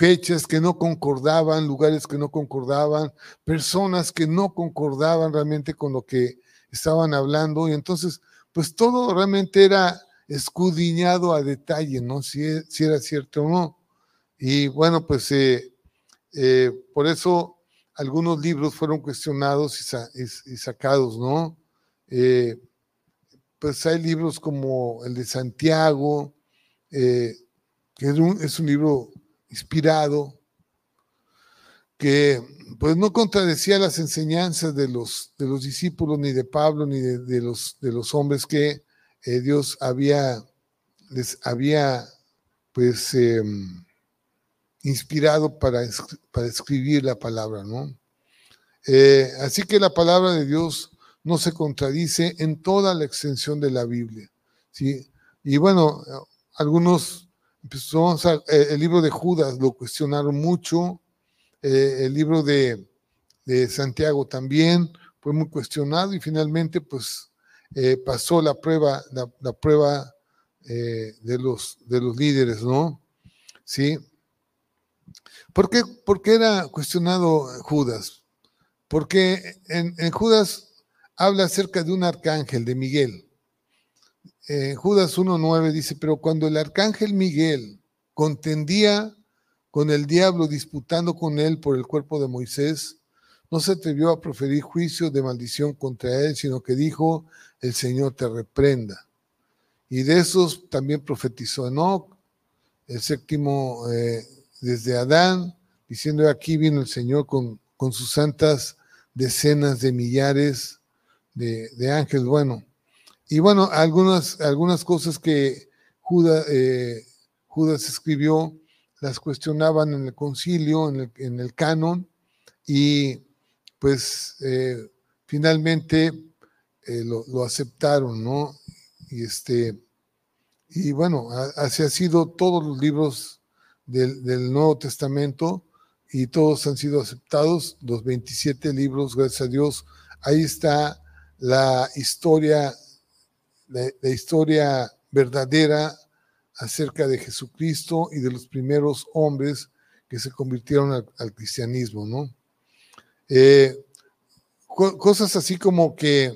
Speaker 2: fechas que no concordaban, lugares que no concordaban, personas que no concordaban realmente con lo que estaban hablando y entonces, pues todo realmente era escudriñado a detalle, ¿no? Si, e, si, era cierto o no. Y bueno, pues eh, eh, por eso algunos libros fueron cuestionados y, sacados, ¿no? Eh, pues hay libros como el de Santiago, que es un, es un, libro inspirado, que pues no contradecía las enseñanzas de los, de los discípulos, ni de Pablo, ni de, los, de los hombres que eh, Dios había, les había pues em, inspirado para, para, escribir la palabra, ¿no? Eh, así que la palabra de Dios no se contradice en toda la extensión de la Biblia. ¿sí? Y bueno, algunos, eh, el libro de Judas lo cuestionaron mucho, eh, el libro de, Santiago también fue muy cuestionado y finalmente pues eh, pasó la prueba, la, prueba de, los, de los líderes, ¿no? Sí. ¿Por qué, por qué era cuestionado Judas? Porque en Judas habla acerca de un arcángel, de Miguel. En Judas 1.9 dice, pero cuando el arcángel Miguel contendía con el diablo disputando con él por el cuerpo de Moisés, no se atrevió a proferir juicio de maldición contra él, sino que dijo, el Señor te reprenda. Y de esos también profetizó Enoch, el séptimo eh, desde Adán, diciendo, aquí vino el Señor con, con sus santas decenas de millares de, Ángel. Bueno, y bueno, algunas, algunas cosas que Judas, eh, Judas escribió las cuestionaban en el concilio, en el, en el canon, y pues eh, finalmente eh, lo, aceptaron, ¿no? Y este, y bueno, así ha sido todos los libros del, del, Nuevo Testamento y todos han sido aceptados, los 27 libros, gracias a Dios. Ahí está la historia, la, historia verdadera acerca de Jesucristo y de los primeros hombres que se convirtieron al, cristianismo, ¿no? Eh, cosas así como que,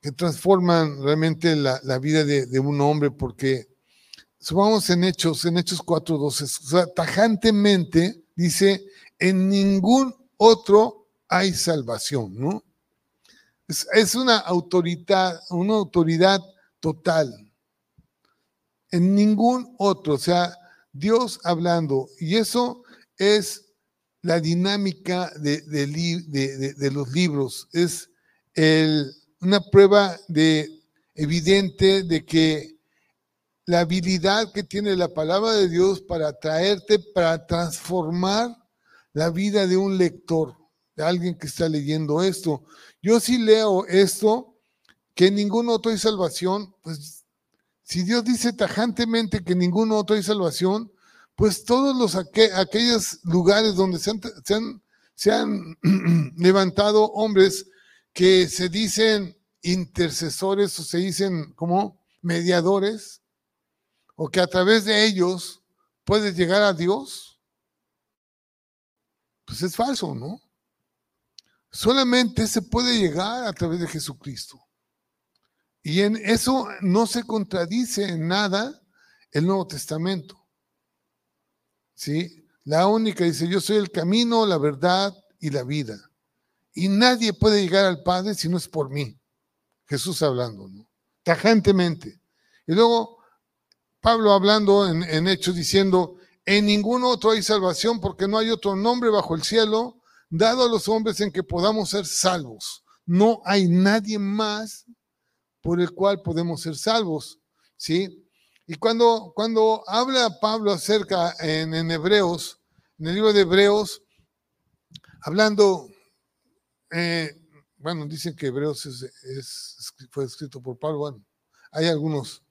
Speaker 2: que transforman realmente la, vida de, un hombre, porque subamos en Hechos, en Hechos 4.12, o sea, tajantemente dice, en ningún otro hay salvación, ¿no? Es, una autoridad, una autoridad total. En ningún otro, o sea, Dios hablando. Y eso es la dinámica de, los libros. Es una prueba de, evidente de que la habilidad que tiene la palabra de Dios para traerte, para transformar la vida de un lector, de alguien que está leyendo esto. Yo sí leo esto, que ningún otro hay salvación, pues si Dios dice tajantemente que ningún otro hay salvación, pues todos los aquellos lugares donde se han, se han, levantado hombres que se dicen intercesores o se dicen como mediadores, o que a través de ellos puedes llegar a Dios, pues es falso, ¿no? Solamente se puede llegar a través de Jesucristo. Y en eso no se contradice en nada el Nuevo Testamento. ¿Sí? La única dice, yo soy el camino, la verdad y la vida. Y nadie puede llegar al Padre si no es por mí. Jesús hablando, ¿no? Tajantemente. Y luego Pablo hablando en, en Hechos diciendo, en ningún otro hay salvación porque no hay otro nombre bajo el cielo dado a los hombres en que podamos ser salvos. No hay nadie más por el cual podemos ser salvos, ¿sí? Y cuando, cuando habla Pablo acerca en, Hebreos, en el libro de Hebreos, hablando, eh, bueno, dicen que Hebreos es, fue escrito por Pablo, bueno, hay algunos,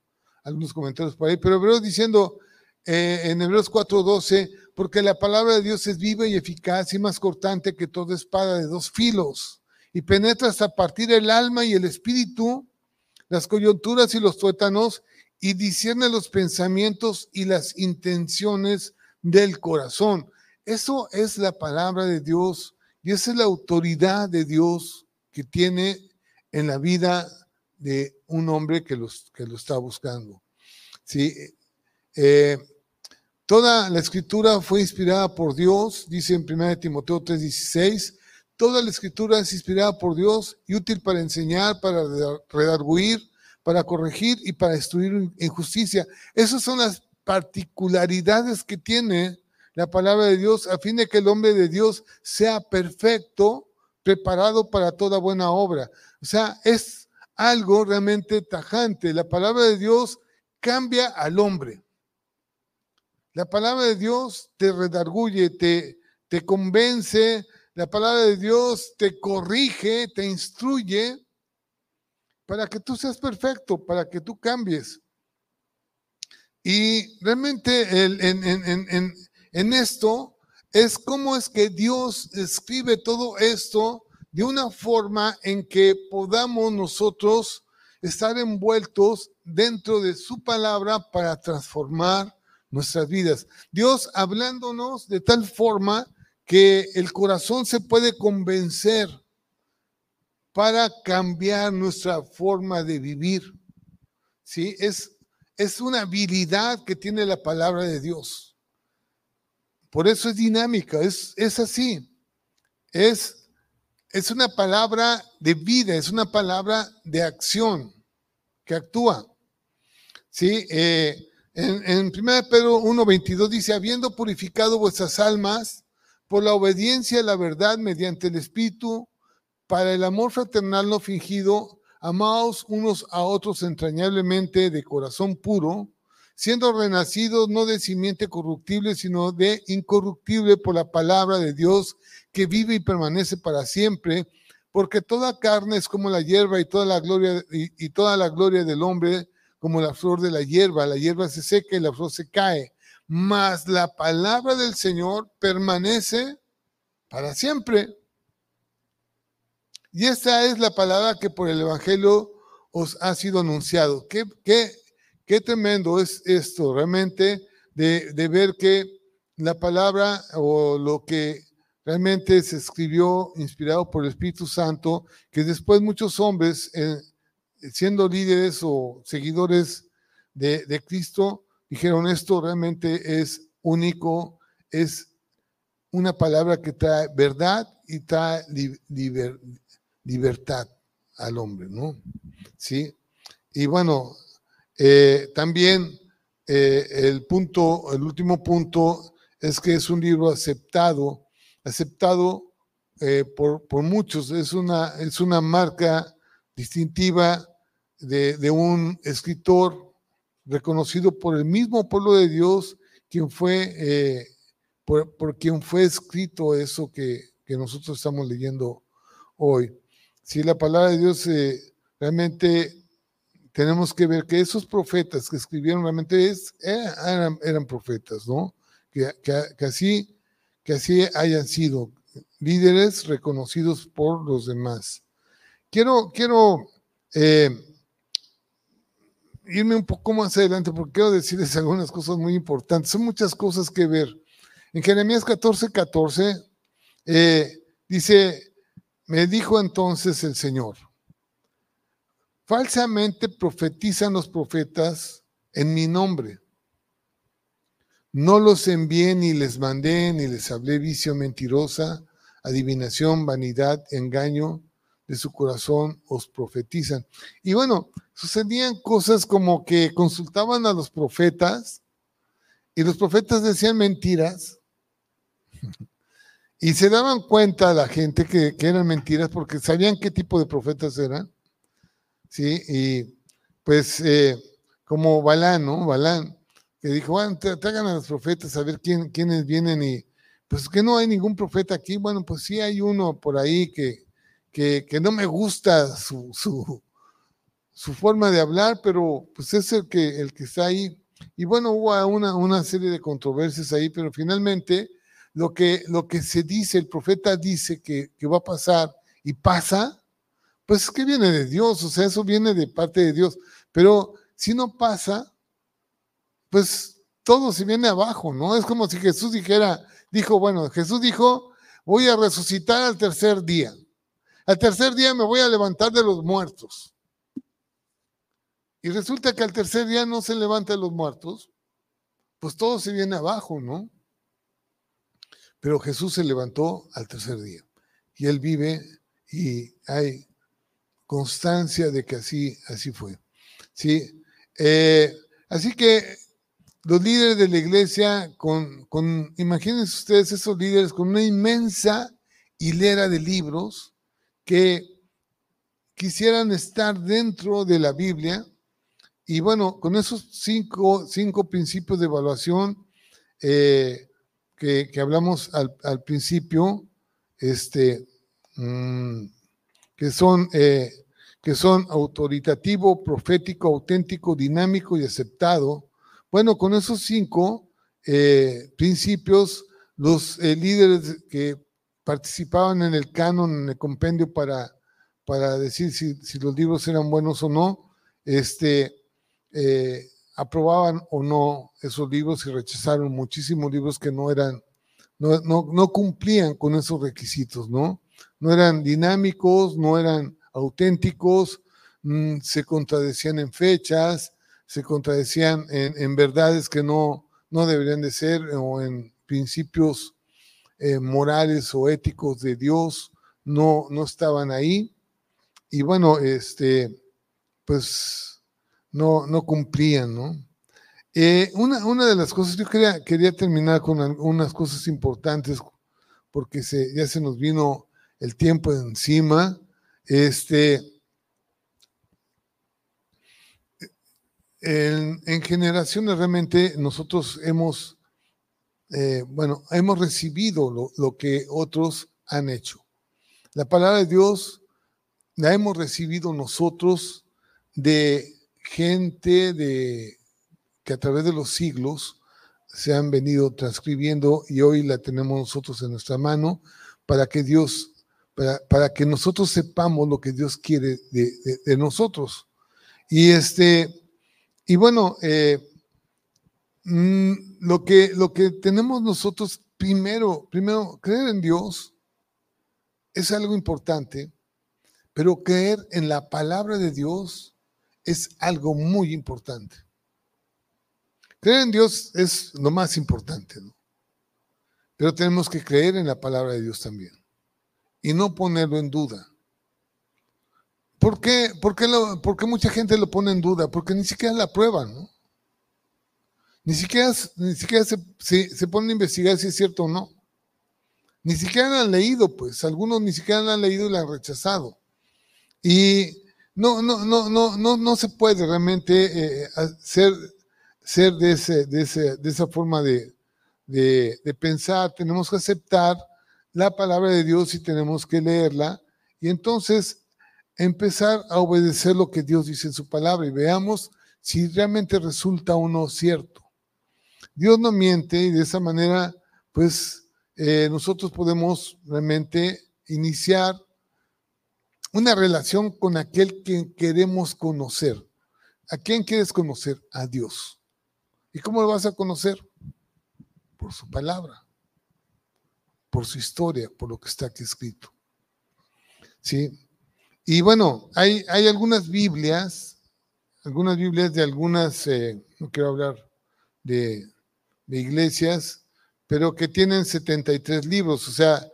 Speaker 2: algunos comentarios por ahí, pero Hebreos diciendo eh, en Hebreos 4:12, porque la palabra de Dios es viva y eficaz y más cortante que toda espada de dos filos, y penetra hasta partir el alma y el espíritu, las coyunturas y los tuétanos, y discierne los pensamientos y las intenciones del corazón. Eso es la palabra de Dios y esa es la autoridad de Dios que tiene en la vida de un hombre que, los, que lo está buscando. ¿Sí? Eh, Toda la escritura fue inspirada por Dios, dice en 1 Timoteo 3:16. Toda la escritura es inspirada por Dios y útil para enseñar, para redarguir, para corregir y para destruir injusticia. Esas son las particularidades que tiene la palabra de Dios a fin de que el hombre de Dios sea perfecto, preparado para toda buena obra. O sea, es algo realmente tajante. La palabra de Dios cambia al hombre. La palabra de Dios te redarguye, te, te convence, la palabra de Dios te corrige, te instruye para que tú seas perfecto, para que tú cambies. Y realmente en, esto es cómo es que Dios escribe todo esto de una forma en que podamos nosotros estar envueltos dentro de su palabra para transformar nuestras vidas. Dios hablándonos de tal forma que el corazón se puede convencer para cambiar nuestra forma de vivir. ¿Sí? Es, es una habilidad que tiene la palabra de Dios. Por eso es dinámica, es, es así. Es, es una palabra de vida, es una palabra de acción que actúa. ¿Sí? Eh, en, en 1 Pedro 1.22 dice, habiendo purificado vuestras almas por la obediencia a la verdad mediante el Espíritu, para el amor fraternal no fingido, amaos unos a otros entrañablemente de corazón puro, siendo renacidos no de simiente corruptible, sino de incorruptible por la palabra de Dios que vive y permanece para siempre, porque toda carne es como la hierba y toda la gloria y, toda la gloria del hombre como la flor de la hierba, la hierba se seca y la flor se cae, mas la palabra del Señor permanece para siempre. Y esta es la palabra que por el Evangelio os ha sido anunciado. Qué, qué, qué tremendo es esto, realmente, de, de, ver que la palabra o lo que realmente se escribió inspirado por el Espíritu Santo, que después muchos hombres, eh, siendo líderes o seguidores de, Cristo, dijeron esto realmente es único, es una palabra que trae verdad y trae libertad al hombre, ¿no? Sí. Y bueno, eh, también eh, el punto, el último punto es que es un libro aceptado, aceptado eh, por, por, muchos, es una, es una marca distintiva de, un escritor reconocido por el mismo pueblo de Dios, quien fue, por, por, quien fue escrito eso que, que nosotros estamos leyendo hoy si la palabra de Dios eh, realmente tenemos que ver que esos profetas que escribieron realmente es, eran, profetas, ¿no? Que, que, así, que así hayan sido líderes reconocidos por los demás. Quiero, quiero eh, irme un poco más adelante porque quiero decirles algunas cosas muy importantes. Son muchas cosas que ver. En Jeremías 14, 14 eh, dice, me dijo entonces el Señor, falsamente profetizan los profetas en mi nombre. No los envié ni les mandé ni les hablé vicio mentirosa, adivinación, vanidad, engaño de su corazón os profetizan. Y bueno, sucedían cosas como que consultaban a los profetas y los profetas decían mentiras y se daban cuenta la gente que, eran mentiras porque sabían qué tipo de profetas eran. ¿sí? Y pues eh, como Balán, ¿no? Balán, que dijo, bueno, traigan a los profetas a ver quién, quiénes vienen y pues que no hay ningún profeta aquí. Bueno, pues sí hay uno por ahí que, que, no me gusta su, su, forma de hablar, pero pues es el que, el que está ahí. Y bueno, hubo una, una serie de controversias ahí, pero finalmente lo que, lo que se dice, el profeta dice que, va a pasar y pasa, pues es que viene de Dios, o sea, eso viene de parte de Dios. Pero si no pasa, pues todo se viene abajo, ¿no? Es como si Jesús dijera, dijo, bueno, Jesús dijo, voy a resucitar al tercer día. Al tercer día me voy a levantar de los muertos. Y resulta que al tercer día no se levanta de los muertos, pues todo se viene abajo, ¿no? Pero Jesús se levantó al tercer día y él vive y hay constancia de que así, así fue. ¿sí? Eh, así que los líderes de la iglesia, con, con, imagínense ustedes esos líderes con una inmensa hilera de libros que quisieran estar dentro de la Biblia. Y bueno, con esos cinco, cinco principios de evaluación, eh, que, hablamos al, principio, este, mm, que son, eh, que son autoritativo, profético, auténtico, dinámico y aceptado. Bueno, con esos cinco eh, principios, los líderes que participaban en el canon, en el compendio para, para decir si, los libros eran buenos o no, este, eh, aprobaban o no esos libros y rechazaron muchísimos libros que no eran, no, no cumplían con esos requisitos, ¿no? No eran dinámicos, no eran auténticos, mm, se contradecían en fechas, se contradecían en, verdades que no, no deberían de ser o en principios eh, morales o éticos de Dios, no, no estaban ahí. Y bueno, este, pues no, no cumplían, ¿no? Eh, una, una, de las cosas, yo quería, quería terminar con unas cosas importantes, porque se, ya se nos vino el tiempo encima. Este, en, generaciones realmente nosotros hemos, eh, bueno, hemos recibido lo, lo, que otros han hecho. La palabra de Dios la hemos recibido nosotros de gente de, que a través de los siglos se han venido transcribiendo y hoy la tenemos nosotros en nuestra mano para que Dios para, que nosotros sepamos lo que Dios quiere de, nosotros. Y este, y bueno, eh, mm, lo, que, lo que tenemos nosotros primero, primero, creer en Dios es algo importante, pero creer en la palabra de Dios es algo muy importante. Creer en Dios es lo más importante, ¿no? Pero tenemos que creer en la palabra de Dios también y no ponerlo en duda. ¿Por qué, por qué, mucha gente lo pone en duda? Porque ni siquiera la prueban, ¿no? Ni siquiera, ni siquiera se, se, ponen a investigar si es cierto o no. Ni siquiera la han leído, pues. Algunos ni siquiera la han leído y la han rechazado. Y no, no, no, no, no, no se puede realmente eh, ser, ser de, ese, de, ese, de esa forma de, de, de pensar. Tenemos que aceptar la palabra de Dios y tenemos que leerla y entonces empezar a obedecer lo que Dios dice en su palabra y veamos si realmente resulta o no cierto. Dios no miente y de esa manera, pues eh, nosotros podemos realmente iniciar una relación con aquel que queremos conocer. ¿A quién quieres conocer? A Dios. ¿Y cómo lo vas a conocer? Por su palabra por su historia, por lo que está aquí escrito. ¿Sí? Y bueno, hay, hay algunas Biblias, algunas Biblias de algunas, eh, no quiero hablar de, iglesias, pero que tienen 73 libros, o sea,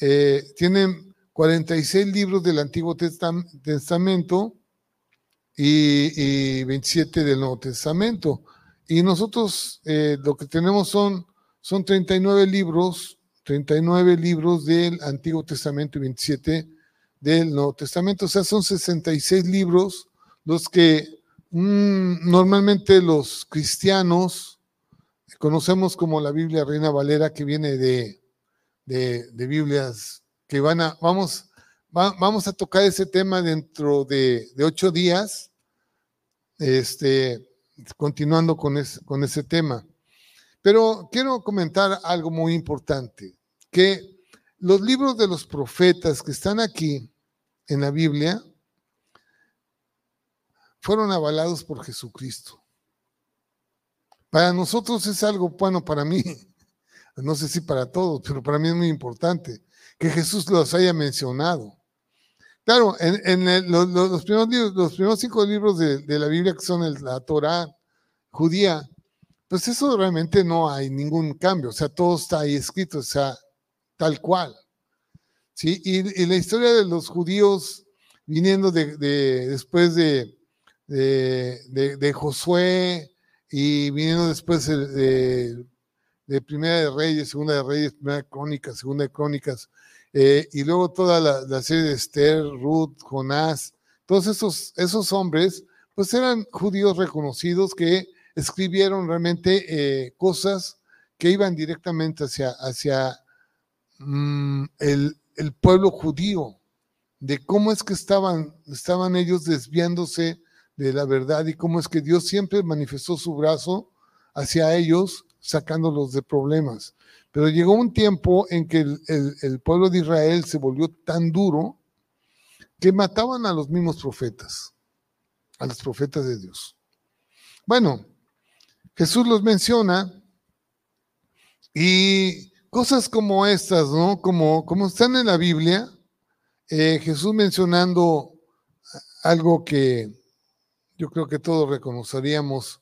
Speaker 2: eh, tienen 46 libros del Antiguo Testamento y, 27 del Nuevo Testamento. Y nosotros eh, lo que tenemos son, son 39 libros 39 libros del Antiguo Testamento y 27 del Nuevo Testamento. O sea, son 66 libros los que mm, normalmente los cristianos conocemos como la Biblia Reina Valera, que viene de, de, Biblias que van a, vamos, vamos a tocar ese tema dentro de, de ocho días, este, continuando con, con ese tema. Pero quiero comentar algo muy importante, que los libros de los profetas que están aquí en la Biblia fueron avalados por Jesucristo. Para nosotros es algo bueno para mí, no sé si para todos, pero para mí es muy importante que Jesús los haya mencionado. Claro, en, los, primeros los primeros cinco libros de, la Biblia, que son la Torah judía, pues eso realmente no hay ningún cambio, o sea, todo está ahí escrito, o sea, tal cual. ¿sí? Y, la historia de los judíos viniendo de, después de, de, Josué y viniendo después de, Primera de Reyes, Segunda de Reyes, Primera de Crónicas, Segunda de Crónicas, eh, y luego toda la, serie de Esther, Ruth, Jonás, todos esos, esos hombres, pues eran judíos reconocidos que escribieron realmente eh, cosas que iban directamente hacia, hacia mm, el, pueblo judío, de cómo es que estaban, estaban ellos desviándose de la verdad y cómo es que Dios siempre manifestó su brazo hacia ellos, sacándolos de problemas. Pero llegó un tiempo en que el, pueblo de Israel se volvió tan duro que mataban a los mismos profetas, a los profetas de Dios. Bueno, Jesús los menciona y cosas como estas, ¿no? Como, como están en la Biblia, eh, Jesús mencionando algo que yo creo que todos reconoceríamos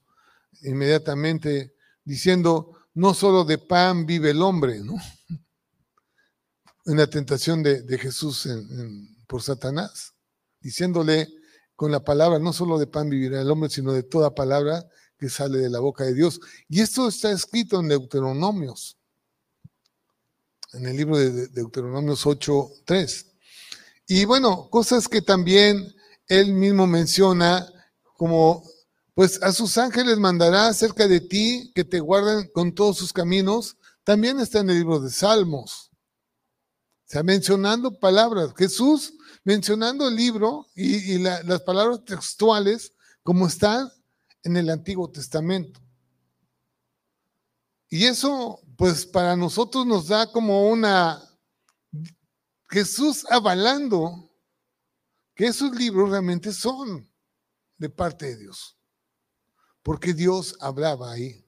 Speaker 2: inmediatamente, diciendo, no solo de pan vive el hombre, ¿no? En la tentación de, Jesús por Satanás, diciéndole con la palabra, no solo de pan vivirá el hombre, sino de toda palabra que sale de la boca de Dios. Y esto está escrito en Deuteronomios, en el libro de Deuteronomios 8.3. Y bueno, cosas que también él mismo menciona como pues a sus ángeles mandará cerca de ti que te guarden con todos sus caminos. También está en el libro de Salmos. O sea, mencionando palabras. Jesús mencionando el libro y, las palabras textuales como están en el Antiguo Testamento. Y eso, pues para nosotros nos da como una Jesús avalando que esos libros realmente son de parte de Dios porque Dios hablaba ahí.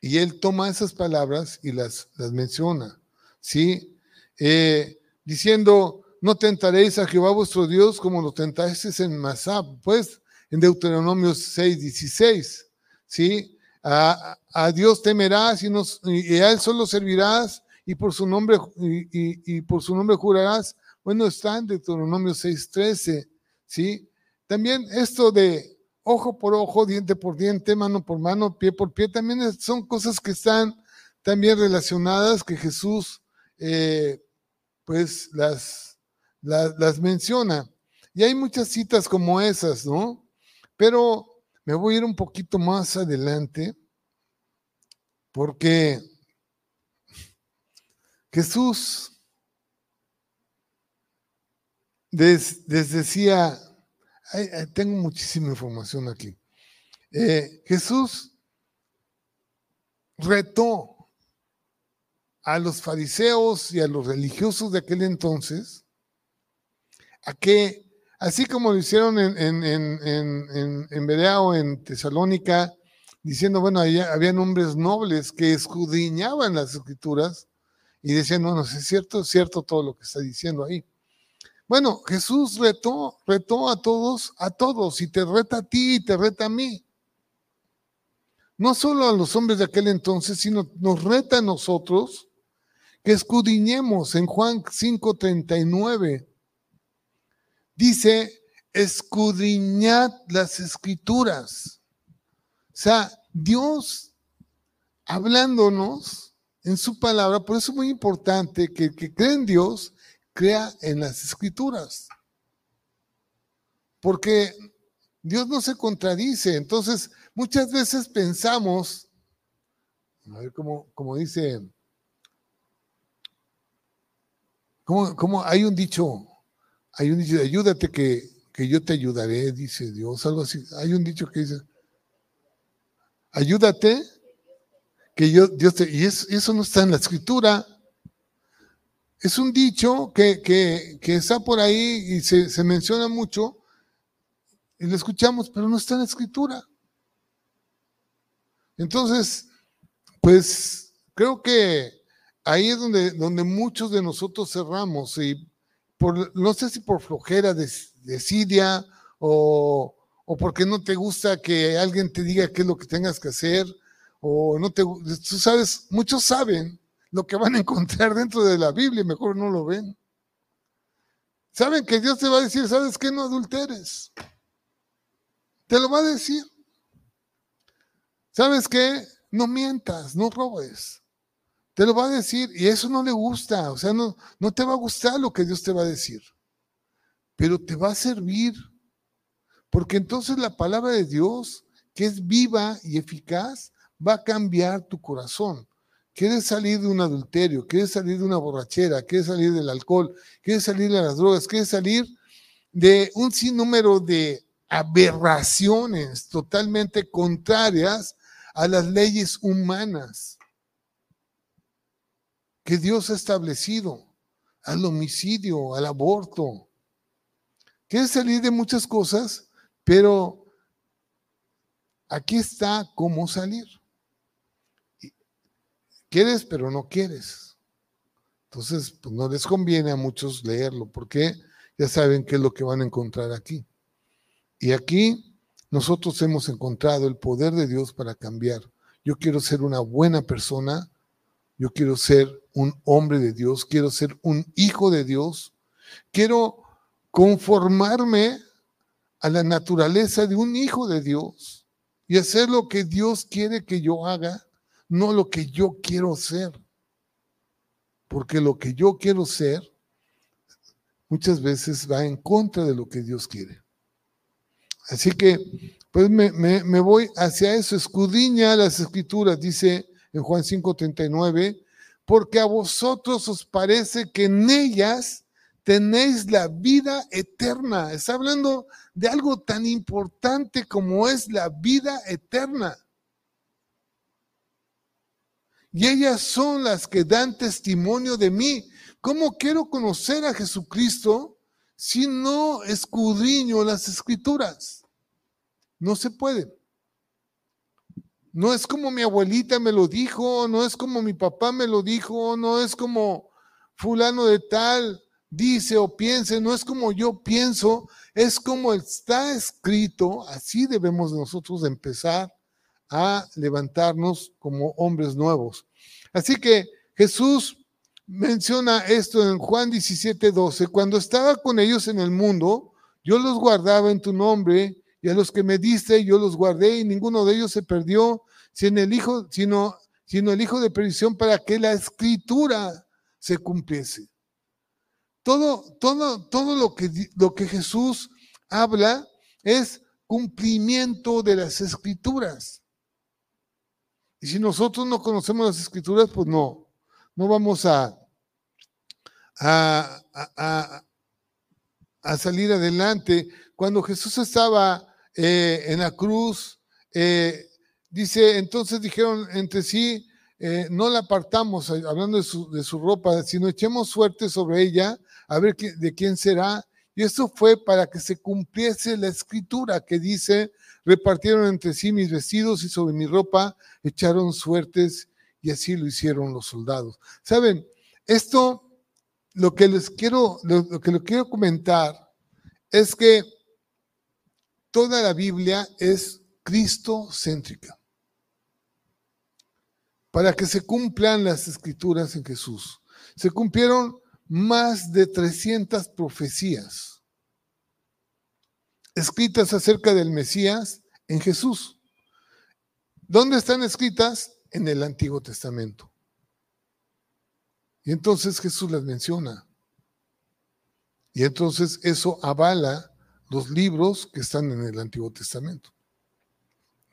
Speaker 2: Y él toma esas palabras y las, las menciona, ¿sí? Eh, diciendo, no tentaréis a Jehová vuestro Dios como lo tentasteis en Masab, pues en Deuteronomio 6, 16, ¿sí? A, Dios temerás y, nos, y, a él solo servirás y por su nombre y, y, por su nombre jurarás. Bueno, está en Deuteronomio 6, 13, ¿sí? También esto de ojo por ojo, diente por diente, mano por mano, pie por pie, también son cosas que están también relacionadas que Jesús eh, pues las, las, menciona. Y hay muchas citas como esas, ¿no? Pero me voy a ir un poquito más adelante porque Jesús les decía tengo muchísima información aquí. Eh, Jesús retó a los fariseos y a los religiosos de aquel entonces a que, así como lo hicieron en, en, en, en, Berea o en Tesalónica, diciendo, bueno, había, habían hombres nobles que escudriñaban las escrituras y decían, no, no, es cierto, es cierto todo lo que está diciendo ahí. Bueno, Jesús retó, retó a todos, a todos, y te reta a ti y te reta a mí. No solo a los hombres de aquel entonces, sino nos reta a nosotros que escudriñemos en Juan 5:39. Dice, escudriñad las escrituras. O sea, Dios hablándonos en su palabra, por eso es muy importante que que cree en Dios crea en las escrituras. Porque Dios no se contradice. Entonces, muchas veces pensamos, a ver cómo, dice, como, hay un dicho, hay un dicho, ayúdate que, que yo te ayudaré, dice Dios, algo así. Hay un dicho que dice, ayúdate, que yo, Dios te, y eso no está en la escritura. Es un dicho que, está por ahí y se, menciona mucho y lo escuchamos, pero no está en la escritura. Entonces, pues creo que ahí es donde, donde muchos de nosotros cerramos y por, no sé si por flojera de, desidia o, o porque no te gusta que alguien te diga qué es lo que tengas que hacer o no te, tú sabes, muchos saben lo que van a encontrar dentro de la Biblia, mejor no lo ven. Saben que Dios te va a decir, ¿sabes qué? No adulteres. Te lo va a decir. ¿Sabes qué? No mientas, no robes. Te lo va a decir y eso no le gusta. O sea, no, no te va a gustar lo que Dios te va a decir. Pero te va a servir. Porque entonces la palabra de Dios, que es viva y eficaz, va a cambiar tu corazón quieres salir de un adulterio, quieres salir de una borrachera, quieres salir del alcohol, quieres salir de las drogas, quieres salir de un sinnúmero de aberraciones totalmente contrarias a las leyes humanas que Dios ha establecido, al homicidio, al aborto. Quieres salir de muchas cosas, pero aquí está cómo salir. Quieres, pero no quieres. Entonces, pues no les conviene a muchos leerlo, porque ya saben qué es lo que van a encontrar aquí. Y aquí nosotros hemos encontrado el poder de Dios para cambiar. Yo quiero ser una buena persona, yo quiero ser un hombre de Dios, quiero ser un hijo de Dios, quiero conformarme a la naturaleza de un hijo de Dios y hacer lo que Dios quiere que yo haga, no lo que yo quiero ser. Porque lo que yo quiero ser muchas veces va en contra de lo que Dios quiere. Así que, pues me, voy hacia eso, escudriña las escrituras, dice en Juan 5:39, porque a vosotros os parece que en ellas tenéis la vida eterna. Está hablando de algo tan importante como es la vida eterna. Y ellas son las que dan testimonio de mí. ¿Cómo quiero conocer a Jesucristo si no escudriño las escrituras? No se puede. No es como mi abuelita me lo dijo, no es como mi papá me lo dijo, no es como fulano de tal dice o piense, no es como yo pienso, es como está escrito, así debemos nosotros empezar a levantarnos como hombres nuevos. Así que Jesús menciona esto en Juan 17, 12, cuando estaba con ellos en el mundo, yo los guardaba en tu nombre y a los que me diste yo los guardé y ninguno de ellos se perdió, sino el hijo, sino, sino el hijo de perdición para que la escritura se cumpliese. Todo, todo, todo lo, que, lo que Jesús habla es cumplimiento de las escrituras. Y si nosotros no conocemos las escrituras, pues no, no vamos a, a, a, salir adelante. Cuando Jesús estaba eh, en la cruz, eh, dice, entonces dijeron entre sí, eh, no la apartamos, hablando de su, de su, ropa, sino echemos suerte sobre ella, a ver de quién será. Y esto fue para que se cumpliese la escritura que dice, repartieron entre sí mis vestidos y sobre mi ropa echaron suertes y así lo hicieron los soldados. Saben, esto, lo que les quiero, lo que les quiero comentar es que toda la Biblia es Cristo-céntrica. Para que se cumplan las escrituras en Jesús. Se cumplieron más de 300 profecías escritas acerca del Mesías en Jesús. ¿Dónde están escritas? En el Antiguo Testamento. Y entonces Jesús las menciona. Y entonces eso avala los libros que están en el Antiguo Testamento.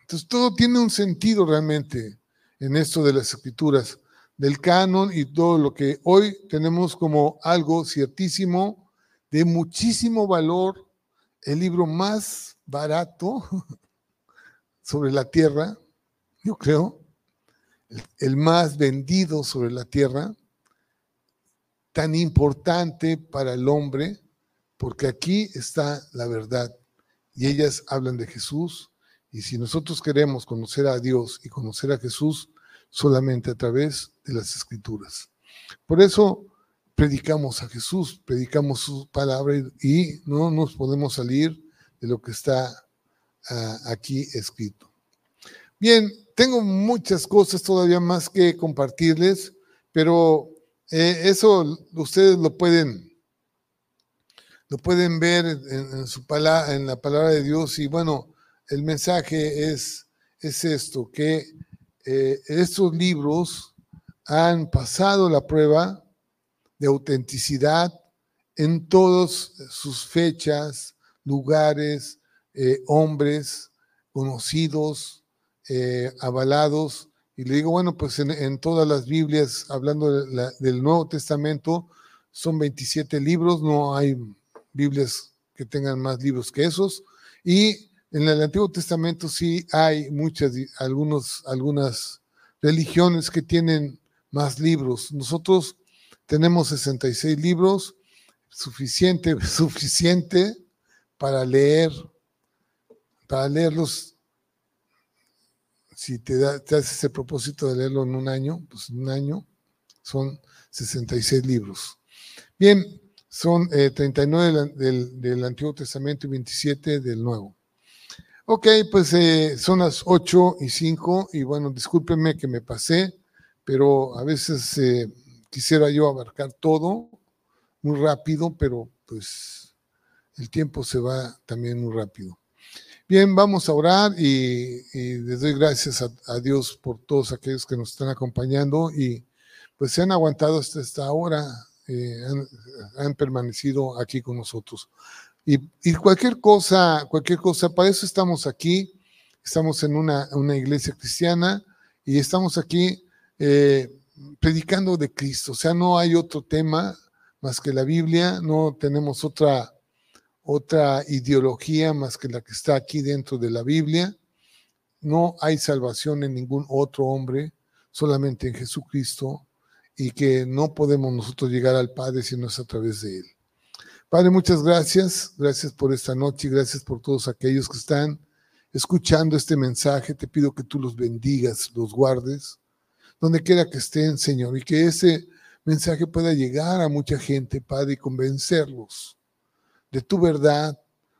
Speaker 2: Entonces todo tiene un sentido realmente en esto de las escrituras, del canon y todo lo que hoy tenemos como algo ciertísimo, de muchísimo valor, el libro más barato sobre la tierra, yo creo, el más vendido sobre la tierra, tan importante para el hombre, porque aquí está la verdad y ellas hablan de Jesús. Y si nosotros queremos conocer a Dios y conocer a Jesús, solamente a través de las escrituras. Por eso predicamos a Jesús, predicamos su palabra y no nos podemos salir de lo que está ah, aquí escrito. Bien, tengo muchas cosas todavía más que compartirles, pero eh, eso ustedes lo pueden lo pueden ver en, su en la palabra de Dios y bueno, el mensaje es, es esto, que eh, estos libros han pasado la prueba de autenticidad en todas sus fechas, lugares, eh, hombres conocidos, eh, avalados, Y le digo, bueno, pues en, todas las Biblias, hablando del Nuevo Testamento, son 27 libros, no hay Biblias que tengan más libros que esos. Y en el Antiguo Testamento sí hay muchas, algunos, algunas religiones que tienen más libros. Nosotros tenemos 66 libros, suficiente, suficiente para leer, para leerlos. Si te, da, te haces ese propósito de leerlo en un año, pues en un año son 66 libros. Bien, son 39 eh, del, Antiguo Testamento y 27 del Nuevo. Ok, pues eh, son las 8 y 5 y bueno, discúlpenme que me pasé, pero a veces eh, quisiera yo abarcar todo muy rápido, pero pues el tiempo se va también muy rápido. Bien, vamos a orar y, les doy gracias a, Dios por todos aquellos que nos están acompañando y pues se han aguantado hasta esta hora, eh, han, permanecido aquí con nosotros. Y, cualquier cosa, cualquier cosa, para eso estamos aquí, estamos en una, una iglesia cristiana y estamos aquí eh, predicando de Cristo. O sea, no hay otro tema más que la Biblia, no tenemos otra, otra ideología más que la que está aquí dentro de la Biblia. No hay salvación en ningún otro hombre, solamente en Jesucristo, y que no podemos nosotros llegar al Padre si no es a través de Él. Padre, muchas gracias. Gracias por esta noche gracias por todos aquellos que están escuchando este mensaje. Te pido que tú los bendigas, los guardes donde quiera que estén, Señor, y que ese mensaje pueda llegar a mucha gente, Padre, y convencerlos de tu verdad,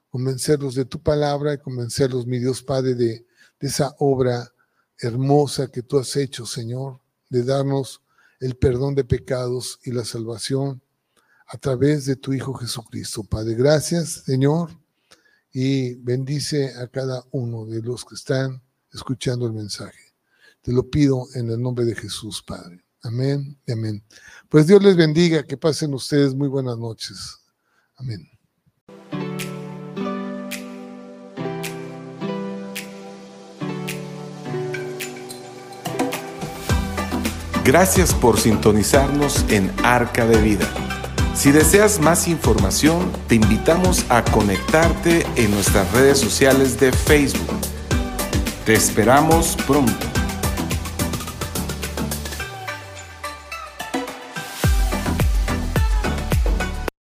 Speaker 2: convencerlos de tu palabra y convencerlos, mi Dios Padre, de, de esa obra hermosa que tú has hecho, Señor, de darnos el perdón de pecados y la salvación a través de tu Hijo Jesucristo. Padre, gracias, Señor, y bendice a cada uno de los que están escuchando el mensaje. Te lo pido en el nombre de Jesús, Padre. Amén y amén. Pues Dios les bendiga, que pasen ustedes muy buenas noches. Amén.
Speaker 1: Gracias por sintonizarnos en Arca de Vida. Si deseas más información, te invitamos a conectarte en nuestras redes sociales de Facebook. Te esperamos pronto.